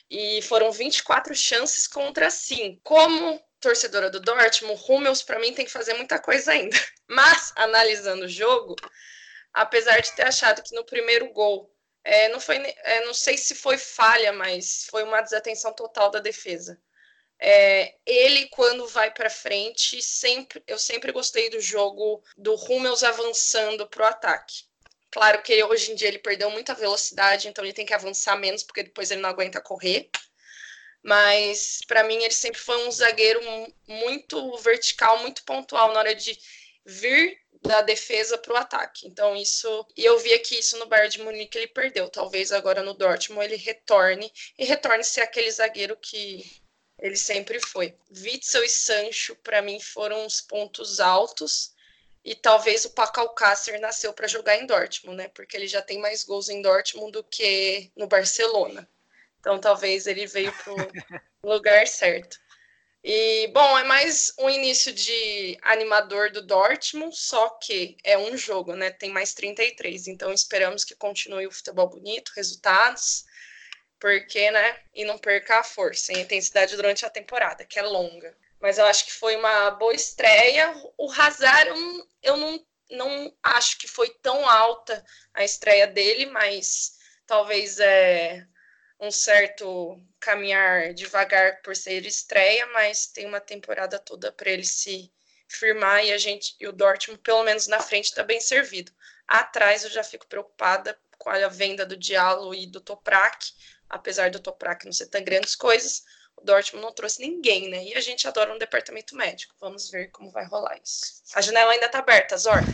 S2: E foram 24 chances contra 5. Como torcedora do Dortmund, Hummels para mim tem que fazer muita coisa ainda. Mas analisando o jogo, apesar de ter achado que no primeiro gol é, não foi, é, não sei se foi falha, mas foi uma desatenção total da defesa. É, ele, quando vai para frente, sempre, eu sempre gostei do jogo do Hummels avançando para o ataque. Claro que hoje em dia ele perdeu muita velocidade, então ele tem que avançar menos, porque depois ele não aguenta correr. Mas para mim ele sempre foi um zagueiro muito vertical, muito pontual na hora de vir da defesa para o ataque. Então isso, e eu via que isso no Bayern de Munique ele perdeu. Talvez agora no Dortmund ele retorne e retorne ser aquele zagueiro que ele sempre foi. Witzel e Sancho, para mim, foram os pontos altos. E talvez o Paco Alcácer nasceu para jogar em Dortmund, né? Porque ele já tem mais gols em Dortmund do que no Barcelona. Então talvez ele veio para o lugar certo. E, bom, é mais um início de animador do Dortmund, só que é um jogo, né? Tem mais 33, então esperamos que continue o futebol bonito, resultados porque, né? E não perca a força e a intensidade durante a temporada, que é longa. Mas eu acho que foi uma boa estreia. O Hazard, eu, não, não acho que foi tão alta a estreia dele, mas talvez é um certo caminhar devagar por ser estreia, mas tem uma temporada toda para ele se firmar e a gente e o Dortmund pelo menos na frente está bem servido. Atrás eu já fico preocupada com a venda do Diallo e do Toprak, apesar do Toprak não ser tão grandes coisas, o Dortmund não trouxe ninguém, né? E a gente adora um departamento médico. Vamos ver como vai rolar isso. A janela ainda tá aberta, Zort.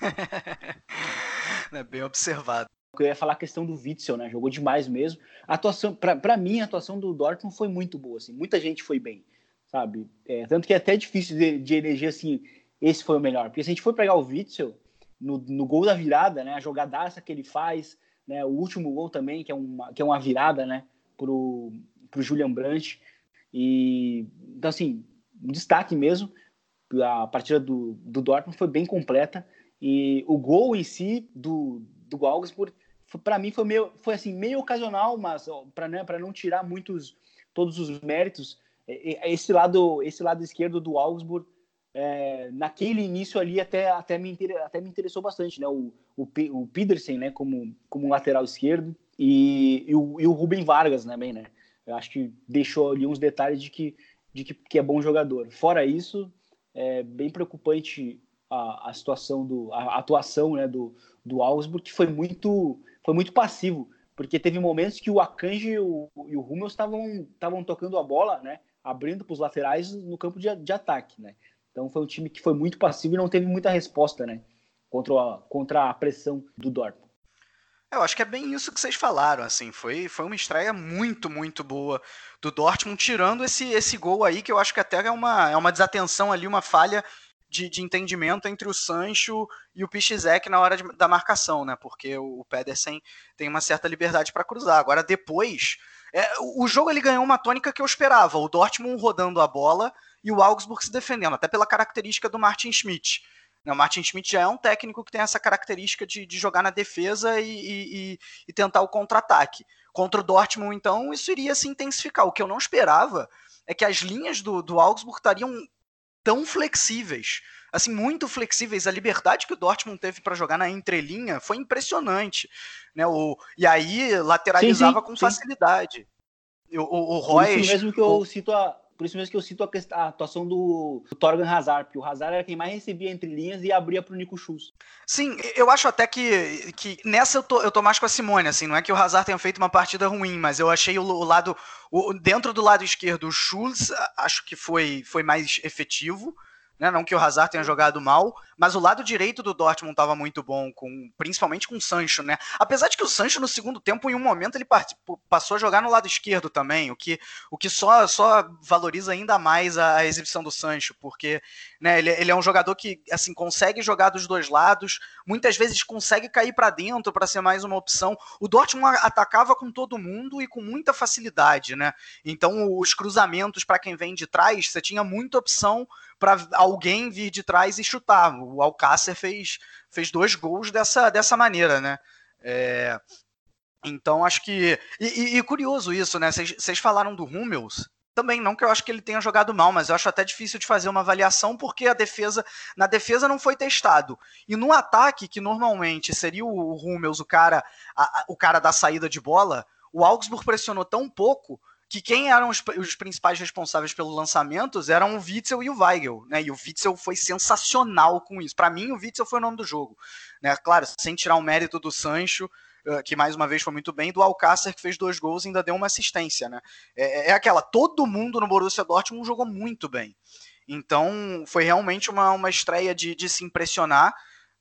S1: é bem observado.
S3: Eu ia falar a questão do Witzel, né? Jogou demais mesmo. A atuação, para mim, a atuação do Dortmund foi muito boa, assim. Muita gente foi bem, sabe? É, tanto que é até difícil de, de eleger, assim, esse foi o melhor. Porque se a gente for pegar o Witzel, no, no gol da virada, né? A jogadaça que ele faz, né? O último gol também, que é uma, que é uma virada, né? Pro, pro Julian Brandt. E, então, assim, um destaque mesmo. A partida do, do Dortmund foi bem completa. E o gol em si do, do Augsburg, para mim, foi meio, foi assim, meio ocasional, mas para né, não tirar muitos, todos os méritos, esse lado, esse lado esquerdo do Augsburg é, naquele início ali até, até, me, até me interessou bastante, né? O, o, o né, como, como lateral esquerdo e, e, o, e o Rubem Vargas também, né? Eu acho que deixou ali uns detalhes de que, de que, que é bom jogador. Fora isso, é bem preocupante a, a situação do a atuação, né, do, do Augsburg, que foi muito foi muito passivo, porque teve momentos que o Akanji e o, Hummels estavam estavam tocando a bola, né, abrindo para os laterais no campo de, de ataque, né? Então foi um time que foi muito passivo e não teve muita resposta, né? Contra a, contra a pressão do Dortmund.
S1: Eu acho que é bem isso que vocês falaram, assim, foi, foi uma estreia muito, muito boa do Dortmund, tirando esse, esse gol aí, que eu acho que até é uma, é uma desatenção ali, uma falha de, de entendimento entre o Sancho e o Pichizek na hora de, da marcação, né, porque o, o Pedersen tem uma certa liberdade para cruzar. Agora, depois, é, o jogo ele ganhou uma tônica que eu esperava, o Dortmund rodando a bola e o Augsburg se defendendo, até pela característica do Martin Schmidt. Né, o Martin Schmidt já é um técnico que tem essa característica de, de jogar na defesa e, e, e tentar o contra-ataque. Contra o Dortmund, então, isso iria se intensificar. O que eu não esperava é que as linhas do, do Augsburg estariam tão flexíveis. Assim, muito flexíveis. A liberdade que o Dortmund teve para jogar na entrelinha foi impressionante. Né? O, e aí lateralizava sim, sim, com facilidade.
S3: O, o, o Roy. mesmo que eu cito a, por isso mesmo que eu cito a, a atuação do, do Torgan Hazard, porque o Hazard era quem mais recebia entre linhas e abria para o Nico Schultz.
S1: Sim, eu acho até que, que nessa eu tô, eu tô mais com a Simone, assim, não é que o Hazard tenha feito uma partida ruim, mas eu achei o, o lado, o, dentro do lado esquerdo, o Schultz, acho que foi, foi mais efetivo, né? Não que o Hazard tenha jogado mal, mas o lado direito do Dortmund estava muito bom, com, principalmente com o Sancho, né? Apesar de que o Sancho no segundo tempo, em um momento, ele passou a jogar no lado esquerdo também, o que, o que só, só valoriza ainda mais a, a exibição do Sancho, porque né, ele, ele, é um jogador que assim consegue jogar dos dois lados, muitas vezes consegue cair para dentro para ser mais uma opção. O Dortmund atacava com todo mundo e com muita facilidade, né? Então os cruzamentos para quem vem de trás, você tinha muita opção para alguém vir de trás e chutar. O Alcácer fez, fez dois gols dessa, dessa maneira, né? É, então acho que. E, e, e curioso isso, né? Vocês falaram do Hummels. Também não que eu acho que ele tenha jogado mal, mas eu acho até difícil de fazer uma avaliação porque a defesa na defesa não foi testado. E no ataque, que normalmente seria o Hummels, o cara, a, o cara da saída de bola, o Augsburg pressionou tão pouco que quem eram os, os principais responsáveis pelos lançamentos eram o Witzel e o Weigel, né? E o Witzel foi sensacional com isso. Para mim, o Witzel foi o nome do jogo, né? Claro, sem tirar o mérito do Sancho, uh, que mais uma vez foi muito bem, do Alcácer que fez dois gols e ainda deu uma assistência, né? É, é aquela, todo mundo no Borussia Dortmund jogou muito bem. Então, foi realmente uma, uma estreia de, de se impressionar.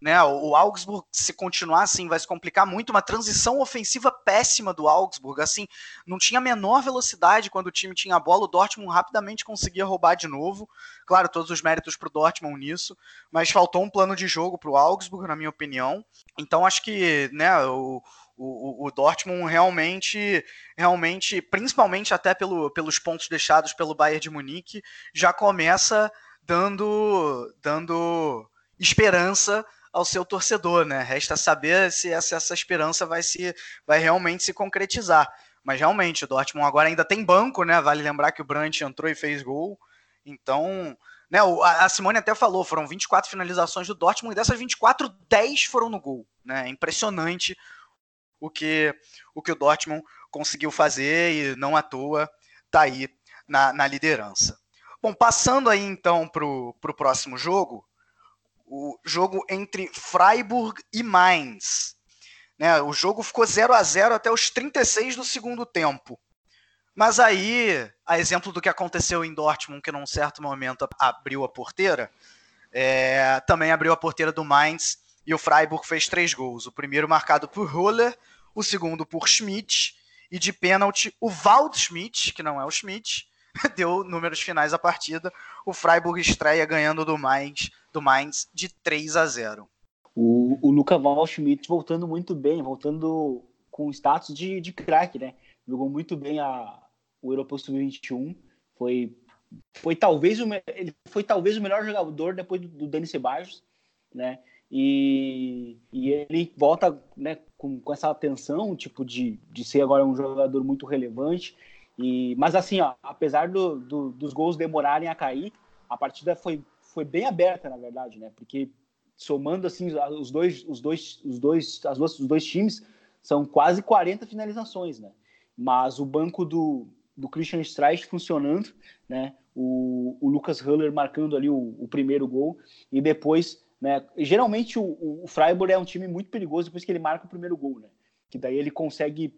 S1: Né, o Augsburg, se continuar assim, vai se complicar muito. Uma transição ofensiva péssima do Augsburg. Assim, não tinha a menor velocidade quando o time tinha a bola. O Dortmund rapidamente conseguia roubar de novo. Claro, todos os méritos para o Dortmund nisso, mas faltou um plano de jogo para o Augsburg, na minha opinião. Então, acho que né, o, o, o, Dortmund realmente, realmente, principalmente até pelo, pelos pontos deixados pelo Bayern de Munique, já começa dando, dando esperança ao seu torcedor, né? Resta saber se essa, essa esperança vai se vai realmente se concretizar. Mas realmente, o Dortmund agora ainda tem banco, né? Vale lembrar que o Brandt entrou e fez gol. Então, né, a Simone até falou, foram 24 finalizações do Dortmund e dessas 24, 10 foram no gol. Né? É impressionante o que o que o Dortmund conseguiu fazer e não à toa tá aí na, na liderança. Bom, passando aí então para o próximo jogo, o jogo entre Freiburg e Mainz. Né, o jogo ficou 0 a 0 até os 36 do segundo tempo. Mas aí, a exemplo do que aconteceu em Dortmund, que num certo momento abriu a porteira, é, também abriu a porteira do Mainz e o Freiburg fez três gols. O primeiro marcado por Huller, o segundo por Schmidt e de pênalti o Wald Schmidt, que não é o Schmidt, deu números finais à partida. O Freiburg estreia ganhando do Mainz do Mainz de 3 a 0.
S3: O, o Luca Waldschmidt voltando muito bem, voltando com status de, de craque, né? Jogou muito bem a, o Europeu Sub-21, foi, foi, talvez o, ele foi talvez o melhor jogador depois do, do Denis Ceballos, né? E, e ele volta né, com, com essa atenção, tipo, de, de ser agora um jogador muito relevante. E, mas assim, ó, apesar do, do, dos gols demorarem a cair, a partida foi foi bem aberta, na verdade, né? Porque somando assim os dois, os dois, os dois, as duas, os dois times são quase 40 finalizações, né? Mas o banco do, do Christian Streich funcionando, né? O, o Lucas Huller marcando ali o, o primeiro gol e depois, né? Geralmente o, o Freiburg é um time muito perigoso depois que ele marca o primeiro gol, né? Que daí ele consegue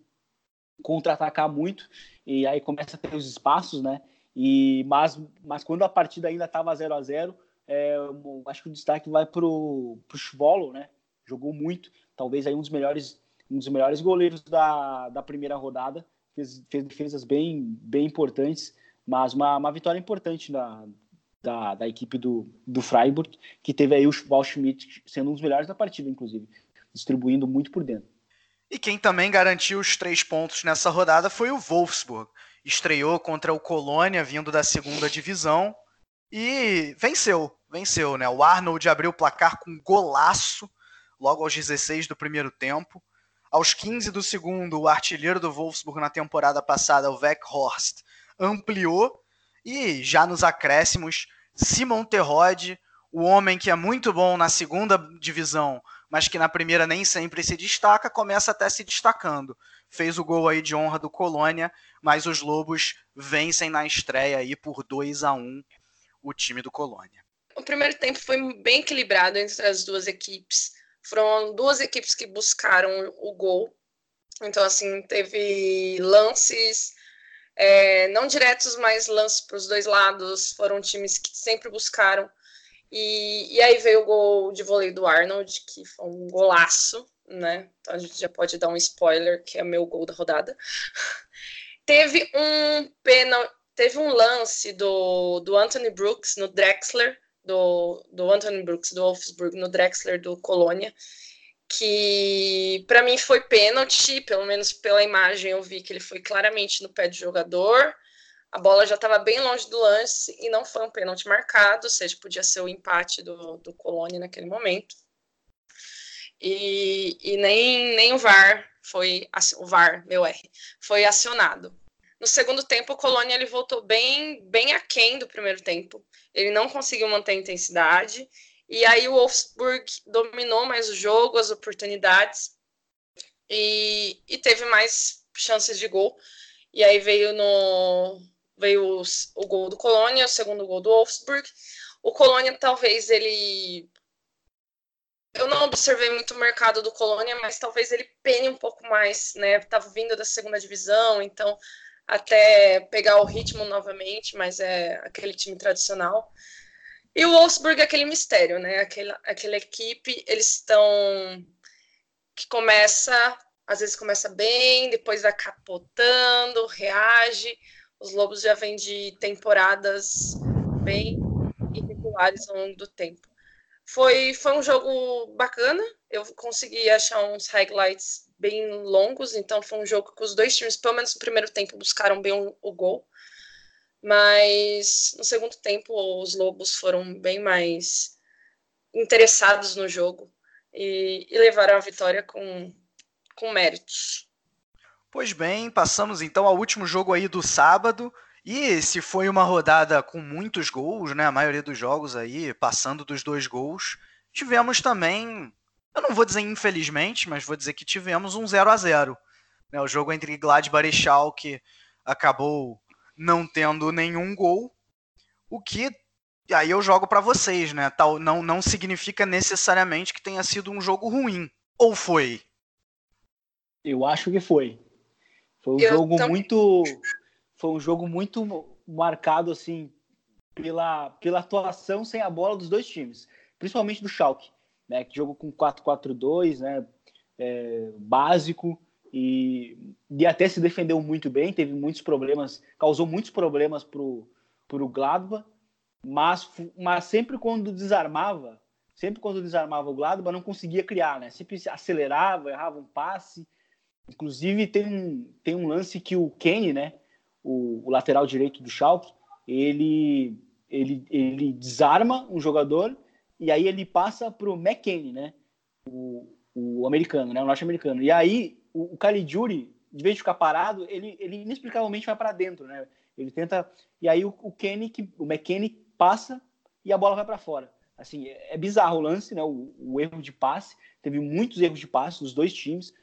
S3: contra-atacar muito e aí começa a ter os espaços, né? E mas, mas quando a partida ainda estava 0 a 0 é, acho que o destaque vai para o Schwolo, né? Jogou muito, talvez aí um dos melhores, um dos melhores goleiros da, da primeira rodada. Fez, fez defesas bem, bem importantes, mas uma, uma vitória importante da, da, da, equipe do, do Freiburg, que teve aí o Waldschmidt sendo um dos melhores da partida, inclusive, distribuindo muito por dentro.
S1: E quem também garantiu os três pontos nessa rodada foi o Wolfsburg. Estreou contra o Colônia, vindo da segunda divisão, e venceu venceu, né? O Arnold abriu o placar com golaço logo aos 16 do primeiro tempo. Aos 15 do segundo, o artilheiro do Wolfsburg na temporada passada, o Weghorst, ampliou. E já nos acréscimos, Simon Terrode, o homem que é muito bom na segunda divisão, mas que na primeira nem sempre se destaca, começa até se destacando. Fez o gol aí de honra do Colônia, mas os Lobos vencem na estreia aí por 2 a 1 o time do Colônia
S2: o primeiro tempo foi bem equilibrado entre as duas equipes. Foram duas equipes que buscaram o gol. Então, assim, teve lances, é, não diretos, mas lances para os dois lados. Foram times que sempre buscaram. E, e aí veio o gol de vôlei do Arnold, que foi um golaço, né? Então a gente já pode dar um spoiler, que é meu gol da rodada. teve um pênalti, teve um lance do, do Anthony Brooks no Drexler, do, do Anthony Brooks, do Wolfsburg, no Drexler do Colônia, que para mim foi pênalti, pelo menos pela imagem eu vi que ele foi claramente no pé do jogador, a bola já estava bem longe do lance e não foi um pênalti marcado, ou seja, podia ser o empate do, do Colônia naquele momento. E, e nem, nem o VAR foi o VAR, meu R, foi acionado. No segundo tempo, o Colônia ele voltou bem, bem aquém do primeiro tempo. Ele não conseguiu manter a intensidade. E aí o Wolfsburg dominou mais o jogo, as oportunidades e, e teve mais chances de gol. E aí veio no veio os, o gol do Colônia, o segundo gol do Wolfsburg. O Colônia talvez ele eu não observei muito o mercado do Colônia, mas talvez ele pene um pouco mais, né? Tava vindo da segunda divisão, então até pegar o ritmo novamente, mas é aquele time tradicional. E o Wolfsburg é aquele mistério, né? Aquela, aquela equipe, eles estão que começa, às vezes começa bem, depois vai capotando, reage. Os Lobos já vêm de temporadas bem irregulares ao longo do tempo. Foi, foi um jogo bacana, eu consegui achar uns highlights bem longos, então foi um jogo que os dois times, pelo menos no primeiro tempo, buscaram bem o, gol. Mas no segundo tempo, os Lobos foram bem mais interessados no jogo e, e levaram a vitória com, com méritos.
S1: Pois bem, passamos então ao último jogo aí do sábado. E se foi uma rodada com muitos gols, né? A maioria dos jogos aí passando dos dois gols, tivemos também, eu não vou dizer infelizmente, mas vou dizer que tivemos um 0 a 0 né, O jogo entre Gladbach e Schalke acabou não tendo nenhum gol, o que aí eu jogo para vocês, né? Tal não não significa necessariamente que tenha sido um jogo ruim. Ou foi?
S3: Eu acho que foi. Foi um eu jogo também. muito foi um jogo muito marcado assim pela, pela atuação sem a bola dos dois times, principalmente do Schalke, né, que jogou com 4-4-2, né, é, básico e, e até se defendeu muito bem, teve muitos problemas, causou muitos problemas pro pro Gladbach, mas mas sempre quando desarmava, sempre quando desarmava o Gladbach não conseguia criar, né? Sempre acelerava, errava um passe. Inclusive tem um, tem um lance que o Kenny, né, o, o lateral direito do Schalke, ele, ele, ele desarma um jogador e aí ele passa para o McKennie, né? O, o americano, né? O norte-americano. E aí o, o de vez de ficar parado, ele, ele inexplicavelmente vai para dentro, né? Ele tenta e aí o, o Kenny, o McKennie passa e a bola vai para fora. Assim, é, é, bizarro o lance, né? O, o, erro de passe, teve muitos erros de passe dos dois times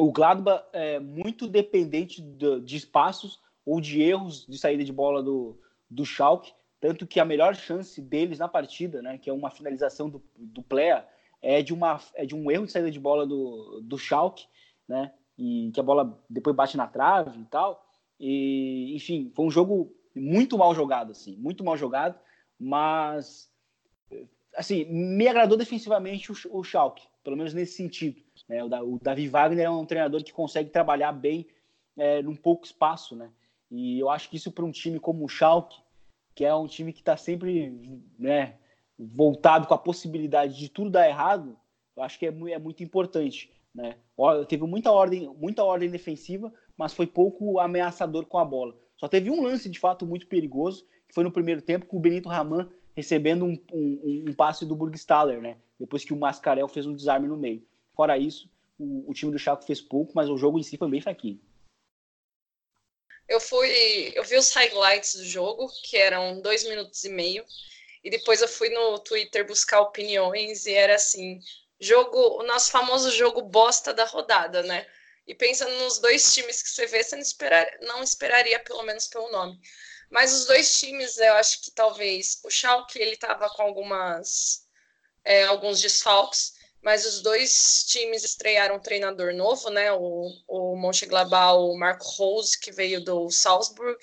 S3: o Gladbach é muito dependente de, de, espaços ou de erros de saída de bola do, do Schalke, tanto que a melhor chance deles na partida, né, que é uma finalização do, do Plea, é de, uma, é de um erro de saída de bola do, do Schalke, né, e que a bola depois bate na trave e tal. E, enfim, foi um jogo muito mal jogado, assim, muito mal jogado, mas assim, me agradou defensivamente o, o Schalke, pelo menos nesse sentido. Né? O, o Davi Wagner é um treinador que consegue trabalhar bem é, num pouco espaço, né? E eu acho que isso para um time como o Schalke, que é um time que está sempre né, voltado com a possibilidade de tudo dar errado, eu acho que é, é muito importante. Né? Teve muita ordem, muita ordem defensiva, mas foi pouco ameaçador com a bola. Só teve um lance de fato muito perigoso, que foi no primeiro tempo com o Benito Raman recebendo um, um, um passe do Burgstaller, né? Depois que o Mascarel fez um desarme no meio. Fora isso, o, o time do Chaco fez pouco, mas o jogo em si foi bem fraquinho.
S2: Eu fui, eu vi os highlights do jogo, que eram dois minutos e meio, e depois eu fui no Twitter buscar opiniões e era assim, jogo, o nosso famoso jogo bosta da rodada, né? E pensando nos dois times que você vê, você não, esperar, não esperaria, pelo menos pelo nome. Mas os dois times, eu acho que talvez o Schalke ele estava com algumas é, alguns desfalques, mas os dois times estrearam um treinador novo, né? O, o Mönchengladbach, o Marco Rose, que veio do Salzburg,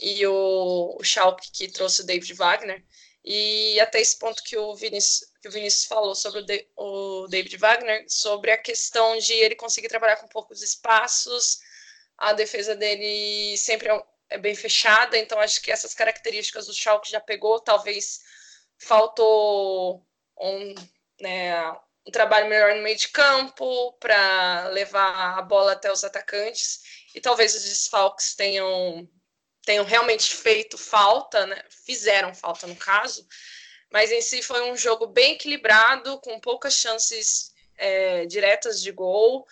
S2: e o, o Schalke, que trouxe o David Wagner. E até esse ponto que o Vinícius, que o falou sobre o, de, o David Wagner, sobre a questão de ele conseguir trabalhar com poucos espaços, a defesa dele sempre é é bem fechada, então acho que essas características do Schalke já pegou, talvez faltou um, né, um trabalho melhor no meio de campo para levar a bola até os atacantes e talvez os desfalques tenham tenham realmente feito falta, né? fizeram falta no caso, mas em si foi um jogo bem equilibrado, com poucas chances é, diretas de gol.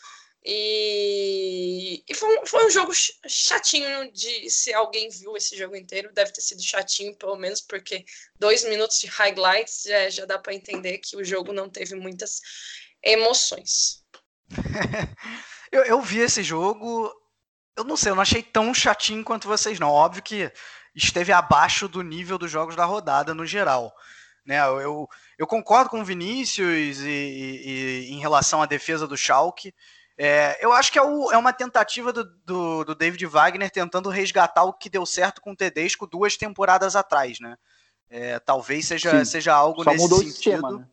S2: E, e foi, um, foi, um, jogo chatinho de se alguém viu esse jogo inteiro, deve ter sido chatinho, pelo menos, porque dois minutos de highlights já, já dá para entender que o jogo não teve muitas emoções.
S1: eu, eu vi esse jogo, eu não sei, eu não achei tão chatinho quanto vocês, não. Óbvio que esteve abaixo do nível dos jogos da rodada no geral. Né, eu, eu concordo com o Vinícius e, e, e em relação à defesa do Schalke. É, eu acho que é, o, é uma tentativa do, do, do, David Wagner tentando resgatar o que deu certo com o Tedesco duas temporadas atrás, né? É, talvez seja, seja algo Só nesse sentido. Sistema, né?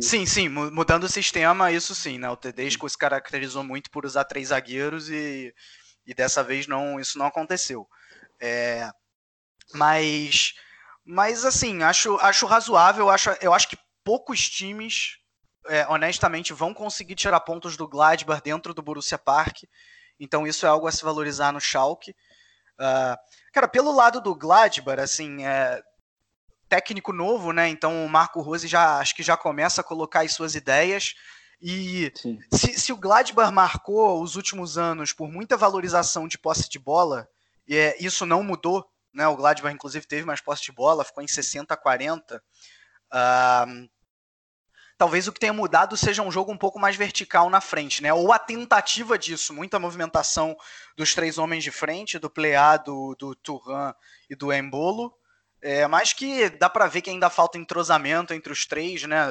S1: Sim, sim, mudando o sistema, isso sim, né? O Tedesco se caracterizou muito por usar três zagueiros e, e dessa vez não, isso não aconteceu. É, mas, mas assim, acho, acho razoável, acho, eu acho que poucos times é, honestamente, vão conseguir tirar pontos do Gladbach dentro do Borussia Park. Então isso é algo a se valorizar no Schalke. Uh, cara, pelo lado do Gladbach, assim, é, técnico novo, né? Então o Marco Rose já acho que já começa a colocar as suas ideias. E se, se, o Gladbach marcou os últimos anos por muita valorização de posse de bola, e é, isso não mudou, né? O Gladbach, inclusive, teve mais posse de bola, ficou em 60 a 40. Uh, talvez o que tenha mudado seja um jogo um pouco mais vertical na frente, né? Ou a tentativa disso, muita movimentação dos três homens de frente, do Pleá, do, do Turan e do Embolo. É, mas que dá para ver que ainda falta entrosamento entre os três, né?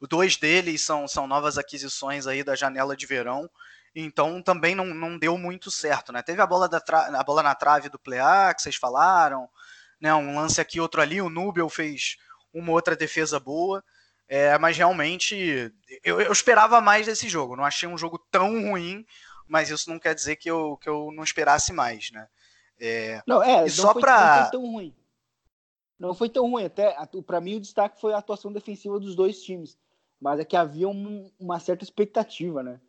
S1: Os dois deles são, são novas aquisições aí da janela de verão, então também não, não deu muito certo, né? Teve a bola, da a bola na trave do Pleá, que vocês falaram, né? Um lance aqui, outro ali, o Nubel fez uma outra defesa boa, é, mas realmente eu, eu, esperava mais desse jogo. Não achei um jogo tão ruim, mas isso não quer dizer que eu, que eu não esperasse mais, né?
S3: É, não, é, não só foi, pra... não foi tão ruim. Não foi tão ruim. Até para mim o destaque foi a atuação defensiva dos dois times, mas é que havia um, uma certa expectativa, né?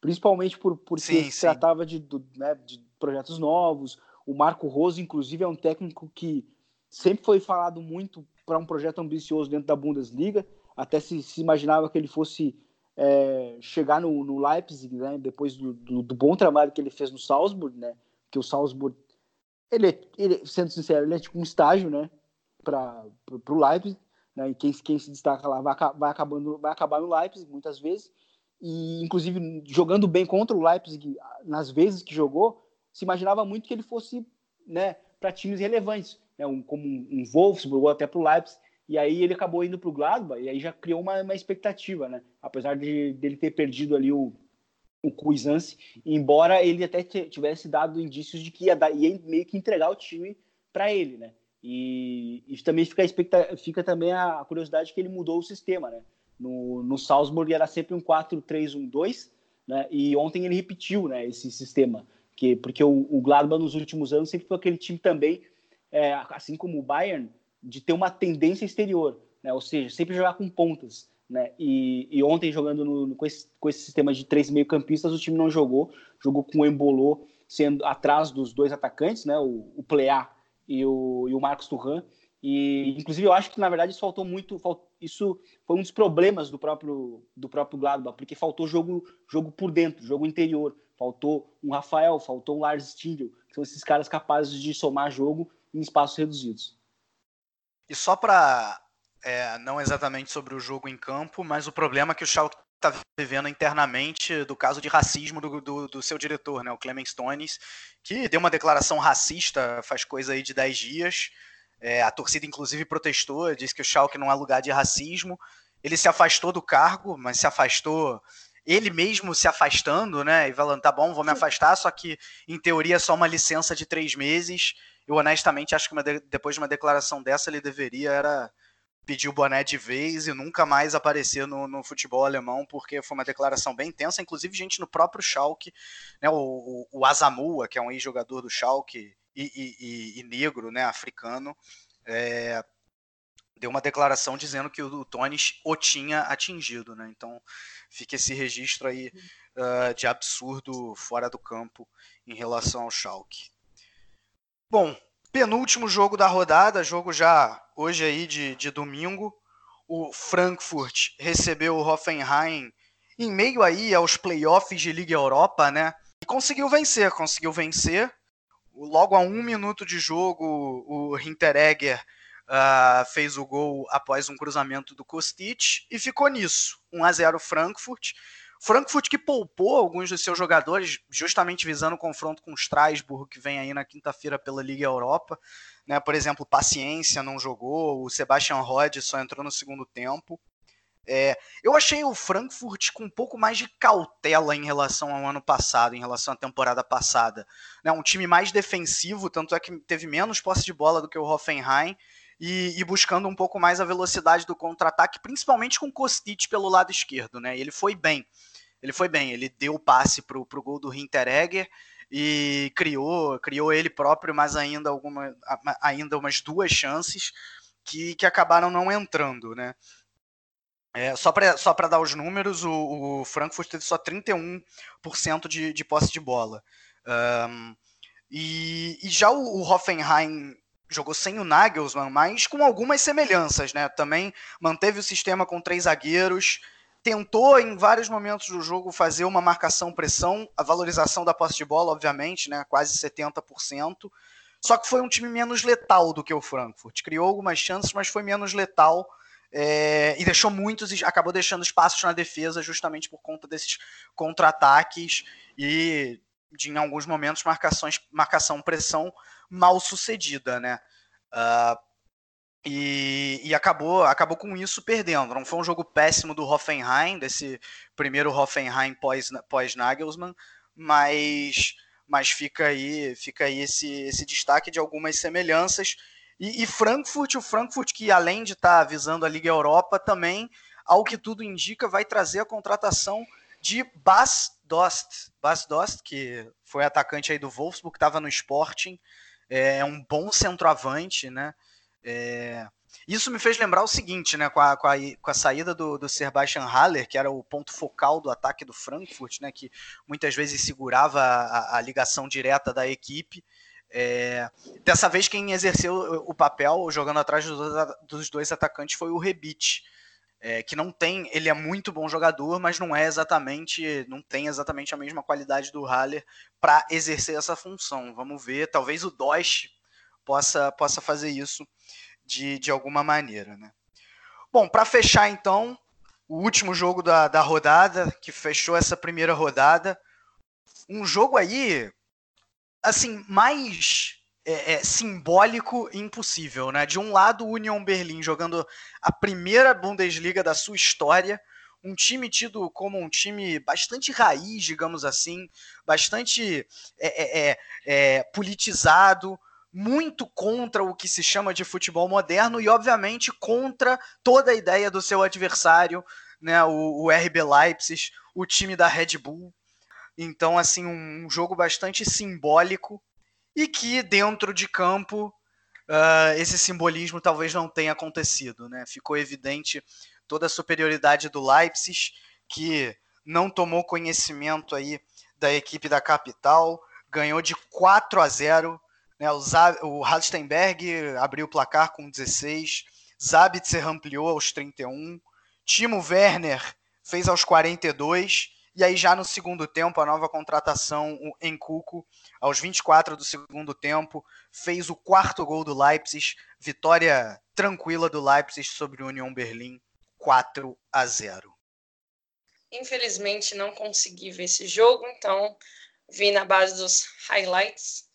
S3: Principalmente por porque sim, se sim. tratava de, do, né, de projetos novos. O Marco Rose, inclusive, é um técnico que sempre foi falado muito para um projeto ambicioso dentro da Bundesliga até se, se imaginava que ele fosse é, chegar no, no, Leipzig, né, depois do, do, do, bom trabalho que ele fez no Salzburg, né, que o Salzburg, ele, ele sendo sincero, ele é tipo um estágio, né, para o Leipzig, né, e quem, quem se destaca lá vai, vai, acabando, vai acabar no Leipzig muitas vezes, e inclusive jogando bem contra o Leipzig nas vezes que jogou, se imaginava muito que ele fosse, né, para times relevantes, né, um, como um, um Wolfsburg ou até para o Leipzig, e aí ele acabou indo para o Gladbach e aí já criou uma, uma expectativa, né? Apesar de dele ter perdido ali o, o Cuisance, embora ele até tivesse dado indícios de que ia, dar, ia meio que entregar o time para ele, né? E, e também fica, a fica também a curiosidade que ele mudou o sistema, né? No, no Salzburg era sempre um 4-3-1-2, né? E ontem ele repetiu, né? Esse sistema, que porque o, o Gladbach nos últimos anos sempre foi aquele time também, é, assim como o Bayern, de ter uma tendência exterior, né? ou seja, sempre jogar com pontas. Né? E, e ontem, jogando no, com, esse, com esse sistema de três meio-campistas, o time não jogou, jogou com o Embolô sendo atrás dos dois atacantes, né? o, o Pleá e o, e o Marcos Turran. E, inclusive, eu acho que, na verdade, isso faltou muito. Isso foi um dos problemas do próprio, do próprio Gladbach, porque faltou jogo, jogo por dentro, jogo interior. Faltou um Rafael, faltou um Lars Stindl, que são esses caras capazes de somar jogo em espaços reduzidos.
S1: E só para é, não exatamente sobre o jogo em campo, mas o problema que o Schalke está vivendo internamente do caso de racismo do, do, do, seu diretor, né, o Clemens Stones, que deu uma declaração racista faz coisa aí de 10 dias. É, a torcida, inclusive, protestou, disse que o Schalke não é lugar de racismo. Ele se afastou do cargo, mas se afastou ele mesmo se afastando, né? E falando, tá bom, vou me afastar, só que em teoria é só uma licença de três meses eu honestamente acho que de, depois de uma declaração dessa, ele deveria era pedir o boné de vez e nunca mais aparecer no, no futebol alemão, porque foi uma declaração bem intensa. Inclusive, gente no próprio Schalke, né, o, o, o Azamua, que é um ex-jogador do Schalke e, e, e, e, negro, né, africano, é, deu uma declaração dizendo que o, o Tony o tinha atingido. Né? Então, fica esse registro aí uh, de absurdo fora do campo em relação ao Schalke. Bom, penúltimo jogo da rodada, jogo já hoje aí de, de domingo. O Frankfurt recebeu o Hoffenheim em meio aí aos playoffs de Liga Europa, né? E conseguiu vencer, conseguiu vencer. Logo a um minuto de jogo, o Hinteregger uh, fez o gol após um cruzamento do Kostic e ficou nisso. 1 a 0 Frankfurt. Frankfurt que poupou alguns dos seus jogadores, justamente visando o confronto com o Strasbourg, que vem aí na quinta-feira pela Liga Europa. Né? Por exemplo, Paciência não jogou, o Sebastian Rod só entrou no segundo tempo. É, eu achei o Frankfurt com um pouco mais de cautela em relação ao ano passado, em relação à temporada passada. Né? Um time mais defensivo, tanto é que teve menos posse de bola do que o Hoffenheim, e, e buscando um pouco mais a velocidade do contra-ataque, principalmente com Kostic pelo lado esquerdo. Né? Ele foi bem. Ele foi bem, ele deu o passe para o gol do Hinteregger e criou, criou ele próprio, mas ainda, alguma, ainda umas duas chances que, que acabaram não entrando, né? É, só para só dar os números, o, o, Frankfurt teve só 31% de, de posse de bola. Um, e, e, já o, o, Hoffenheim jogou sem o Nagelsmann, mas com algumas semelhanças, né? Também manteve o sistema com três zagueiros, tentou em vários momentos do jogo fazer uma marcação-pressão, a valorização da posse de bola, obviamente, né? Quase 70%. Só que foi um time menos letal do que o Frankfurt. Criou algumas chances, mas foi menos letal é, e deixou muitos, acabou deixando espaços na defesa justamente por conta desses contra-ataques e de, em alguns momentos, marcações, marcação pressão mal sucedida, né? Uh, e, e, acabou, acabou com isso perdendo. Não foi um jogo péssimo do Hoffenheim, desse primeiro Hoffenheim pós-Nagelsmann, pós mas, mas fica aí, fica aí esse, esse destaque de algumas semelhanças e, e Frankfurt, o Frankfurt que além de estar tá visando a Liga Europa, também, ao que tudo indica, vai trazer a contratação de Bas Dost. Bas Dost, que foi atacante aí do Wolfsburg, estava no Sporting, é, é um bom centroavante, né? É... Isso me fez lembrar o seguinte, né? Com a, com a, com a saída do, do Sebastian Haller, que era o ponto focal do ataque do Frankfurt, né? Que muitas vezes segurava a, a ligação direta da equipe. É, dessa vez, quem exerceu o papel jogando atrás dos dois atacantes foi o Rebite, é, que não tem, ele é muito bom jogador, mas não é exatamente, não tem exatamente a mesma qualidade do Haller para exercer essa função. Vamos ver, talvez o Dost possa, possa fazer isso de, de alguma maneira. Né? Bom, para fechar então, o último jogo da, da rodada, que fechou essa primeira rodada, um jogo aí assim, mais é, é, simbólico e impossível, né? De um lado, o Union Berlim jogando a primeira Bundesliga da sua história, um time tido como um time bastante raiz, digamos assim, bastante é, é, é, é politizado, muito contra o que se chama de futebol moderno e, obviamente, contra toda a ideia do seu adversário, né? O, o RB Leipzig, o time da Red Bull. Então, assim, um jogo bastante simbólico e que dentro de campo uh, esse simbolismo talvez não tenha acontecido, né? Ficou evidente toda a superioridade do Leipzig, que não tomou conhecimento aí da equipe da capital, ganhou de 4 a 0. Né? O, Zab, o Halstenberg abriu o placar com 16, Zabitzer ampliou aos 31, Timo Werner fez aos 42 e aí, já no segundo tempo, a nova contratação, o Encuco, aos 24 do segundo tempo, fez o quarto gol do Leipzig. Vitória tranquila do Leipzig sobre o Union Berlim, 4 a 0.
S2: Infelizmente, não consegui ver esse jogo, então vi na base dos highlights.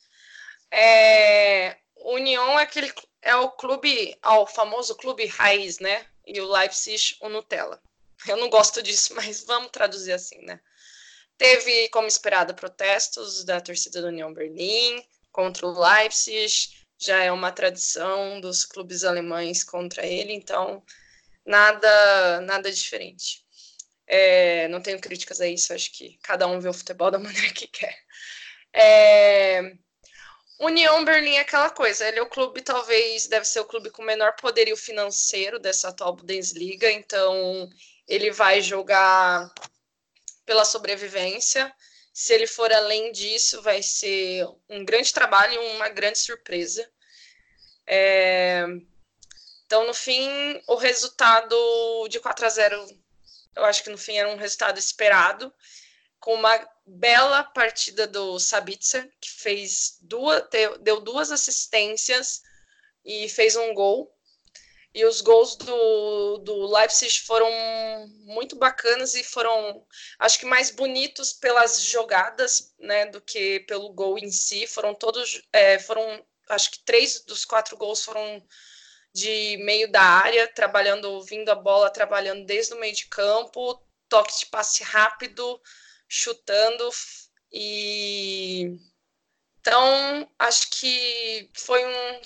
S2: É, União é, aquele, é o clube, é o famoso clube raiz, né? E o Leipzig, o Nutella. Eu não gosto disso, mas vamos traduzir assim, né? Teve, como esperado, protestos da torcida do União Berlim contra o Leipzig, já é uma tradição dos clubes alemães contra ele, então nada, nada diferente. É, não tenho críticas a isso, acho que cada um vê o futebol da maneira que quer. É, União Berlim é aquela coisa, ele é o clube, talvez, deve ser o clube com menor poderio financeiro dessa atual Bundesliga, então ele vai jogar pela sobrevivência. Se ele for além disso, vai ser um grande trabalho e uma grande surpresa. É... Então, no fim, o resultado de 4 a 0, eu acho que no fim era um resultado esperado, com uma bela partida do Sabitzer, que fez duas, deu duas assistências e fez um gol. E os gols do, do Leipzig foram muito bacanas e foram, acho que mais bonitos pelas jogadas, né, do que pelo gol em si. Foram todos, é, foram, acho que três dos quatro gols foram de meio da área, trabalhando, vindo a bola, trabalhando desde o meio de campo, toque de passe rápido, chutando e então acho que foi um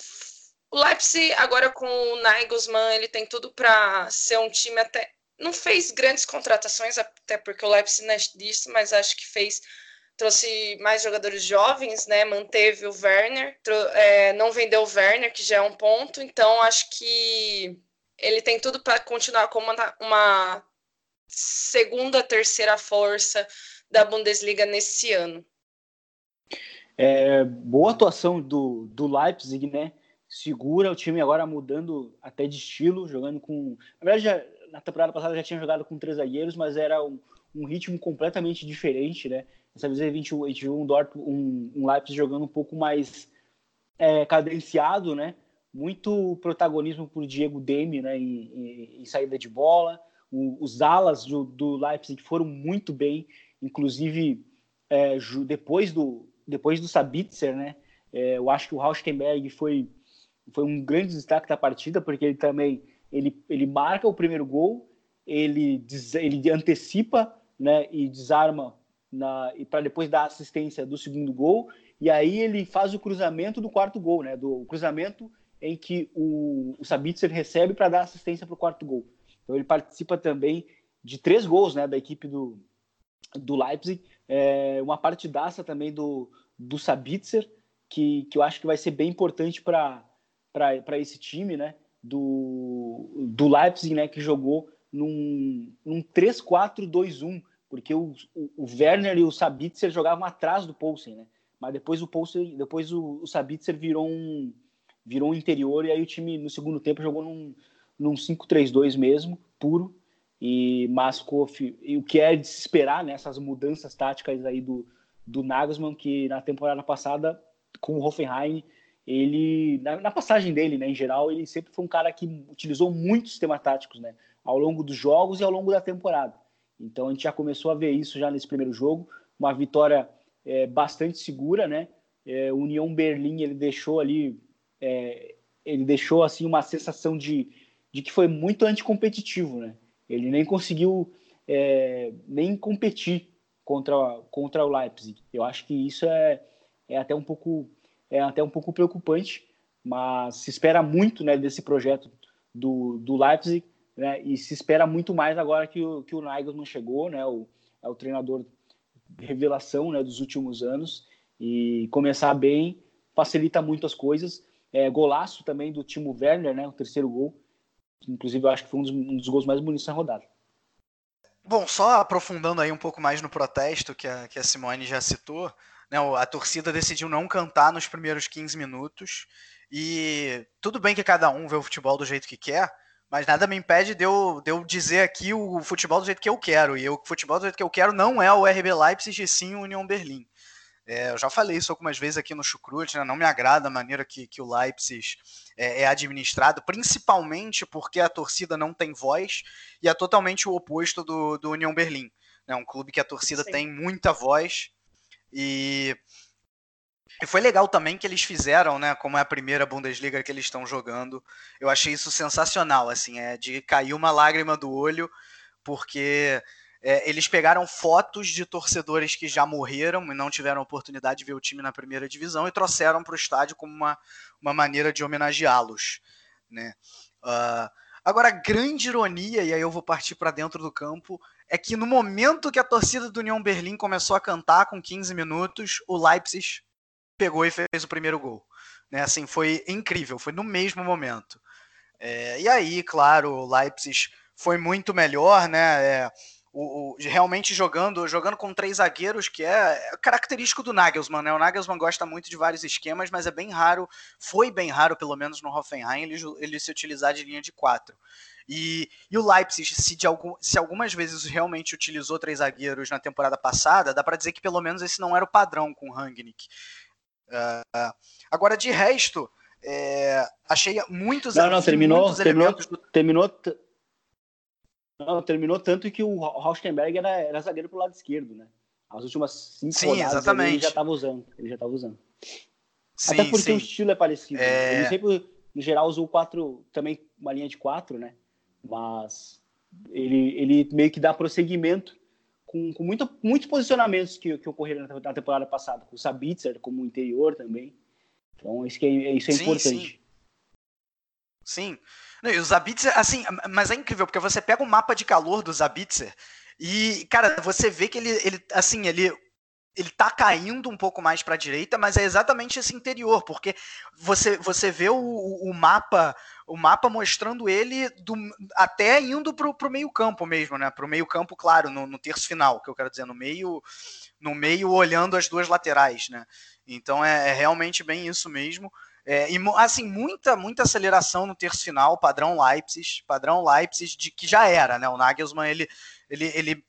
S2: o Leipzig, agora com o Nagelsmann, ele tem tudo para ser um time até. Não fez grandes contratações, até porque o Leipzig não é disso, mas acho que fez. Trouxe mais jogadores jovens, né? Manteve o Werner, é, não vendeu o Werner, que já é um ponto. Então, acho que ele tem tudo para continuar como uma segunda, terceira força da Bundesliga nesse ano.
S3: É, boa atuação do, do Leipzig, né? segura o time agora mudando até de estilo, jogando com. Na verdade, já, na temporada passada já tinha jogado com três zagueiros, mas era um, um ritmo completamente diferente, né? Dessa vez a a gente viu um, um, um Leipzig jogando um pouco mais é, cadenciado, né? Muito protagonismo por Diego Demi, né? Em, em, em saída de bola. O, os alas do, do Leipzig foram muito bem, inclusive é, depois do depois do Sabitzer, né? É, eu acho que o Rauschenberg foi foi um grande destaque da partida, porque ele também ele, ele marca o primeiro gol, ele, ele antecipa né, e desarma e para depois dar assistência do segundo gol, e aí ele faz o cruzamento do quarto gol, né, do cruzamento em que o, o Sabitzer recebe para dar assistência para o quarto gol. Então ele participa também de três gols né, da equipe do, do Leipzig, é, uma partidaça também do, do Sabitzer, que, que eu acho que vai ser bem importante para esse time, né? Do, do Leipzig, né? Que jogou num, num 3-4-2-1, porque o, o, o, Werner e o Sabitzer jogavam atrás do Poulsen, né? Mas depois o Poulsen, depois o, o Sabitzer virou um virou um interior e aí o time no segundo tempo jogou num, num 5-3-2 mesmo, puro. E Mascoff, e o que é de se esperar nessas né, mudanças táticas aí do, do Nagelsmann, que na temporada passada com o Hoffenheim ele na, na, passagem dele, né, em geral, ele sempre foi um cara que utilizou muitos sistemas táticos, né, ao longo dos jogos e ao longo da temporada. Então a gente já começou a ver isso já nesse primeiro jogo, uma vitória é, bastante segura, né? É, União Berlim ele deixou ali, é, ele deixou assim uma sensação de, de que foi muito anticompetitivo, né? Ele nem conseguiu é, nem competir contra contra o Leipzig. Eu acho que isso é, é até um pouco é até um pouco preocupante, mas se espera muito né, desse projeto do, do Leipzig, né, e se espera muito mais agora que o, que o Nagelsmann chegou, né, o, é o treinador revelação né, dos últimos anos, e começar bem facilita muito as coisas. É, golaço também do Timo Werner, né, o terceiro gol, inclusive eu acho que foi um dos, um dos gols mais bonitos da rodada.
S1: Bom, só aprofundando aí um pouco mais no protesto que a, que a Simone já citou, né, a torcida decidiu não cantar nos primeiros 15 minutos. E tudo bem que cada um vê o futebol do jeito que quer, mas nada me impede de eu, de eu dizer aqui o futebol do jeito que eu quero. E o futebol do jeito que eu quero não é o RB Leipzig, e sim o União Berlim. É, eu já falei isso algumas vezes aqui no Chucrute, né? não me agrada a maneira que, que o Leipzig é, é, administrado, principalmente porque a torcida não tem voz e é totalmente o oposto do, do União Berlim. É né? um clube que a torcida Sim. tem muita voz e, e foi legal também que eles fizeram, né? Como é a primeira Bundesliga que eles estão jogando. Eu achei isso sensacional, assim, é de cair uma lágrima do olho, porque é, eles pegaram fotos de torcedores que já morreram e não tiveram oportunidade de ver o time na primeira divisão e trouxeram para o estádio como uma, uma maneira de homenageá-los, né? Uh, agora, grande ironia, e aí eu vou partir para dentro do campo, é que no momento que a torcida do União Berlim começou a cantar com 15 minutos, o Leipzig pegou e fez o primeiro gol. Né? Assim, foi incrível, foi no mesmo momento. É, e aí, claro, o Leipzig foi muito melhor, né? É, o o, realmente jogando jogando com três zagueiros, que é, é característico do Nagelsmann, né? O Nagelsmann gosta muito de vários esquemas, mas é bem raro, foi bem raro, pelo menos no Hoffenheim, ele, ele se utilizar de linha de quatro. E, e o Leipzig, se, de algum, se algumas vezes realmente utilizou três zagueiros na temporada passada, dá para dizer que pelo menos esse não era o padrão com o Rangnick. Uh, agora, de resto, é, achei muitos
S3: Não, não, terminou, muitos terminou, do... terminou, não, terminou tanto que o Rauschenberg era, era zagueiro pro lado esquerdo, né? As últimas cinco
S1: Sim, exatamente.
S3: ele já estava usando. Ele já estava usando. Sim, Até porque sim. o estilo é parecido. É... Ele sempre, no geral, usou quatro, também uma linha de quatro, né? Mas ele, ele meio que dá prosseguimento com, com muito, muitos posicionamentos que, que ocorreram na temporada passada, com o Sabitzer como interior também. Então, isso, que é, isso é sim, importante.
S1: Sim. Sim. Não, e o Zabitzer, assim, mas é incrível, porque você pega o mapa de calor do Zabitzer e, cara, você vê que ele, ele assim, ele ele tá caindo um pouco mais para a direita, mas é exatamente esse interior, porque você, você vê o, o mapa o mapa mostrando ele do, até indo pro, pro meio campo mesmo, né? Pro meio campo, claro, no, no terço final, que eu quero dizer, no meio no meio olhando as duas laterais, né? Então é, é realmente bem isso mesmo. É, e assim, muita, muita aceleração no terço final, padrão Leipzig, padrão Leipzig de que já era, né? O Nagelsmann, ele, ele, ele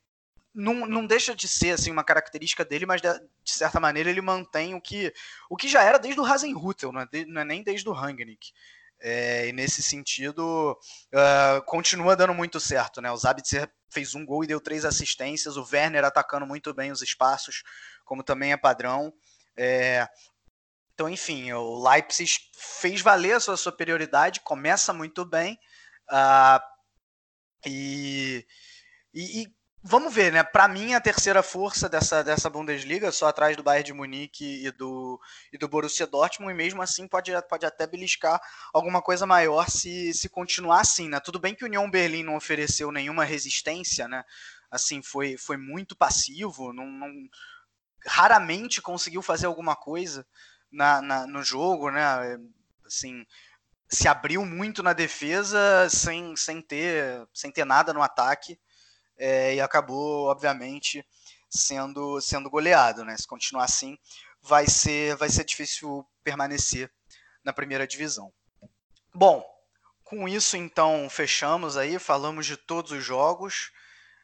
S1: não, não deixa de ser assim uma característica dele, mas de, de certa maneira ele mantém o que, o que já era desde o Hasenhutel, não é, não é nem desde o Rangnick. É, e nesse sentido, uh, continua dando muito certo, né? O Zabitzer fez um gol e deu três assistências, o Werner atacando muito bem os espaços, como também é padrão. É, então, enfim, o Leipzig fez valer a sua superioridade, começa muito bem. Uh, e, e, e, vamos ver, né? Para mim, a terceira força dessa, dessa Bundesliga, só atrás do Bayern de Munique e do, e do Borussia Dortmund, e mesmo assim pode, pode até beliscar alguma coisa maior se, se continuar assim, né? Tudo bem que o União Berlim não ofereceu nenhuma resistência, né? Assim, foi, foi muito passivo, não, não raramente conseguiu fazer alguma coisa na, na, no jogo, né? Assim, se abriu muito na defesa sem, sem, ter, sem ter nada no ataque é, e acabou, obviamente, sendo, sendo goleado, né? Se continuar assim, vai ser, vai ser difícil permanecer na primeira divisão. Bom, com isso então fechamos aí, falamos de todos os jogos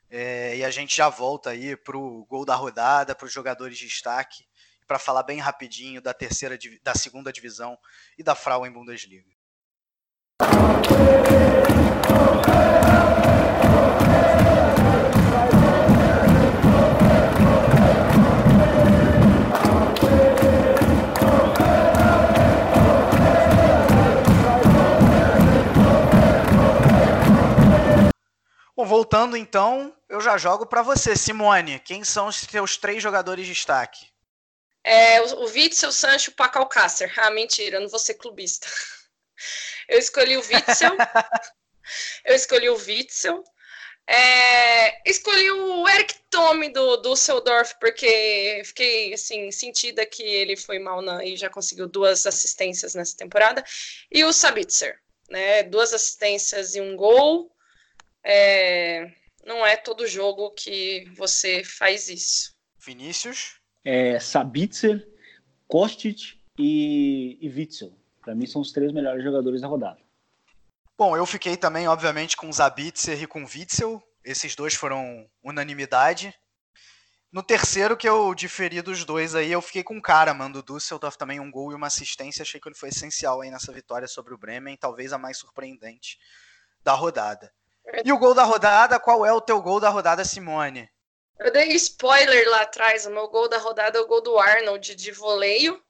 S1: é, e a gente já volta aí para o gol da rodada, para os jogadores de destaque para falar bem rapidinho da terceira, da segunda divisão e da Frauen Bundesliga. Bom, voltando então, eu já jogo para você, Simone. Quem são os seus três jogadores de destaque?
S2: É, o, o Witzel, Sancho, Paco Alcácer. Ah, mentira, eu não vou ser clubista. Eu escolhi o Witzel. eu escolhi o Witzel. É, escolhi o Eric Tome do Düsseldorf, porque fiquei assim, sentida que ele foi mal na, e já conseguiu duas assistências nessa temporada. E o Sabitzer, né? Duas assistências e um gol. É, não é todo jogo que você faz isso.
S1: Vinícius?
S3: É, Sabitzer, Kostic e, e Witzel. Para mim são os três melhores jogadores da rodada.
S1: Bom, eu fiquei também, obviamente, com Zabitzer e com Witzel. Esses dois foram unanimidade. No terceiro, que eu diferi dos dois aí, eu fiquei com o cara, mano. O Dusseldorf também um gol e uma assistência. Achei que ele foi essencial aí nessa vitória sobre o Bremen, talvez a mais surpreendente da rodada. E o gol da rodada, qual é o teu gol da rodada, Simone?
S2: Eu dei spoiler lá atrás. O meu gol da rodada é o gol do Arnold de voleio.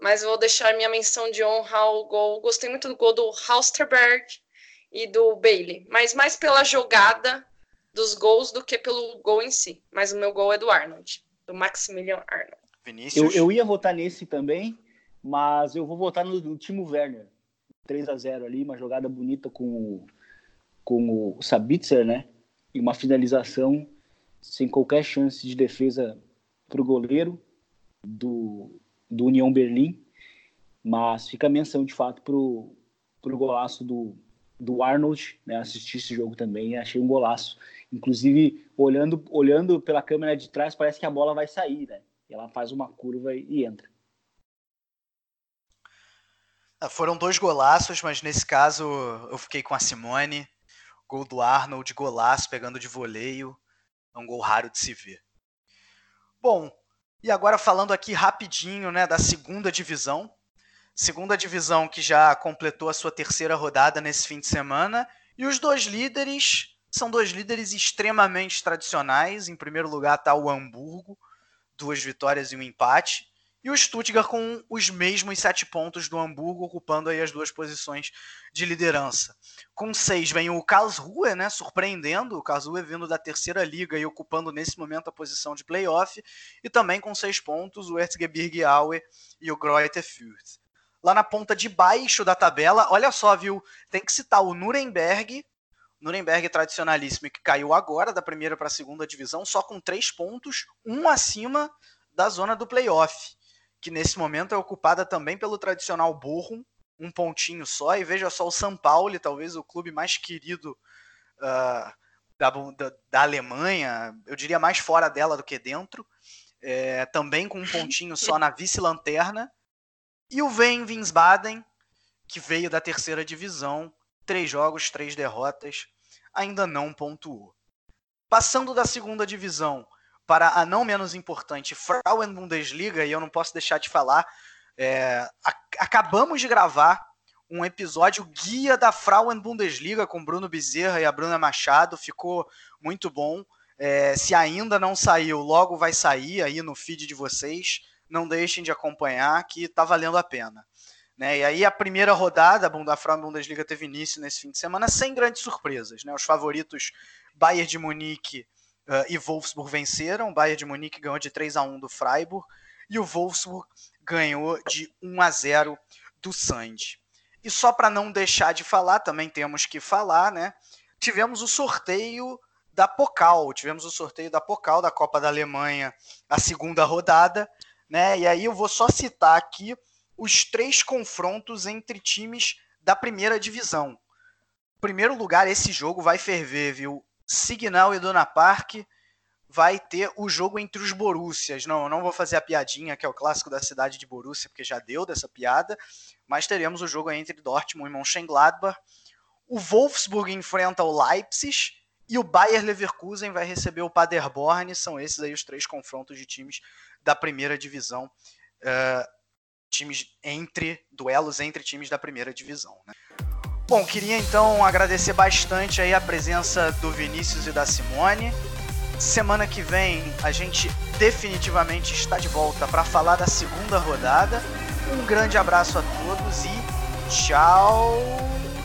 S2: Mas vou deixar minha menção de honra ao gol. Gostei muito do gol do Halsterberg e do Bailey. Mas mais pela jogada dos gols do que pelo gol em si. Mas o meu gol é do Arnold, do Maximilian Arnold.
S3: Vinícius? Eu, eu ia votar nesse também, mas eu vou votar no, no Timo Werner. 3 a 0 ali, uma jogada bonita com, com o Sabitzer, né? E uma finalização sem qualquer chance de defesa para o goleiro do, do União Berlim, mas fica a menção de fato para o golaço do, do Arnold, né? assisti esse jogo também achei um golaço. Inclusive, olhando, olhando pela câmera de trás, parece que a bola vai sair, né? Ela faz uma curva e entra.
S1: Ah, foram dois golaços, mas nesse caso eu fiquei com a Simone. Gol do Arnold, golaço, pegando de voleio. É um gol raro de se ver. Bom, e agora falando aqui rapidinho né, da segunda divisão. Segunda divisão que já completou a sua terceira rodada nesse fim de semana. E os dois líderes são dois líderes extremamente tradicionais. Em primeiro lugar está o Hamburgo, duas vitórias e um empate. E o Stuttgart com os mesmos sete pontos do Hamburgo, ocupando aí as duas posições de liderança. Com seis vem o Karlsruhe, né, surpreendendo, o Karlsruhe vindo da terceira liga e ocupando nesse momento a posição de playoff. E também com seis pontos o Erzgebirge Aue e o Greuther Fürth. Lá na ponta de baixo da tabela, olha só, viu, tem que citar o Nuremberg, Nuremberg tradicionalíssimo, que caiu agora da primeira para a segunda divisão, só com três pontos, um acima da zona do playoff que nesse momento é ocupada também pelo tradicional Bochum, um pontinho só, e veja só o São Paulo, talvez o clube mais querido uh, da, da, da, Alemanha, eu diria mais fora dela do que dentro, é, também com um pontinho só na vice-lanterna, e o Ven Wiesbaden, que veio da terceira divisão, três jogos, três derrotas, ainda não pontuou. Passando da segunda divisão para a não menos importante Frauen Bundesliga, e eu não posso deixar de falar, é, acabamos de gravar um episódio guia da Frauen Bundesliga com Bruno Bezerra e a Bruna Machado, ficou muito bom. É, se ainda não saiu, logo vai sair aí no feed de vocês. Não deixem de acompanhar, que está valendo a pena. Né? E aí a primeira rodada da Frauen Bundesliga teve início nesse fim de semana sem grandes surpresas. Né? Os favoritos Bayern de Munique uh, e Wolfsburg venceram. O Bayern de Munique ganhou de 3 a 1 do Freiburg e o Wolfsburg ganhou de 1 a 0 do Sand. E só para não deixar de falar, também temos que falar, né? Tivemos o sorteio da Pokal, tivemos o sorteio da Pokal da Copa da Alemanha, a segunda rodada, né? E aí eu vou só citar aqui os três confrontos entre times da primeira divisão. Primeiro lugar, esse jogo vai ferver, viu? Signal e Dona Park vai ter o jogo entre os Borussias. Não, eu não vou fazer a piadinha, que é o clássico da cidade de Borussia, porque já deu dessa piada, mas teremos o jogo entre Dortmund e Mönchengladbach. O Wolfsburg enfrenta o Leipzig e o Bayer Leverkusen vai receber o Paderborn. São esses aí os três confrontos de times da primeira divisão. Uh, times entre duelos entre times da primeira divisão. Né? Bom, queria então agradecer bastante aí a presença do Vinícius e da Simone. Semana que vem a gente definitivamente está de volta para falar da segunda rodada. Um grande abraço a todos e tchau,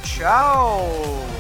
S1: tchau.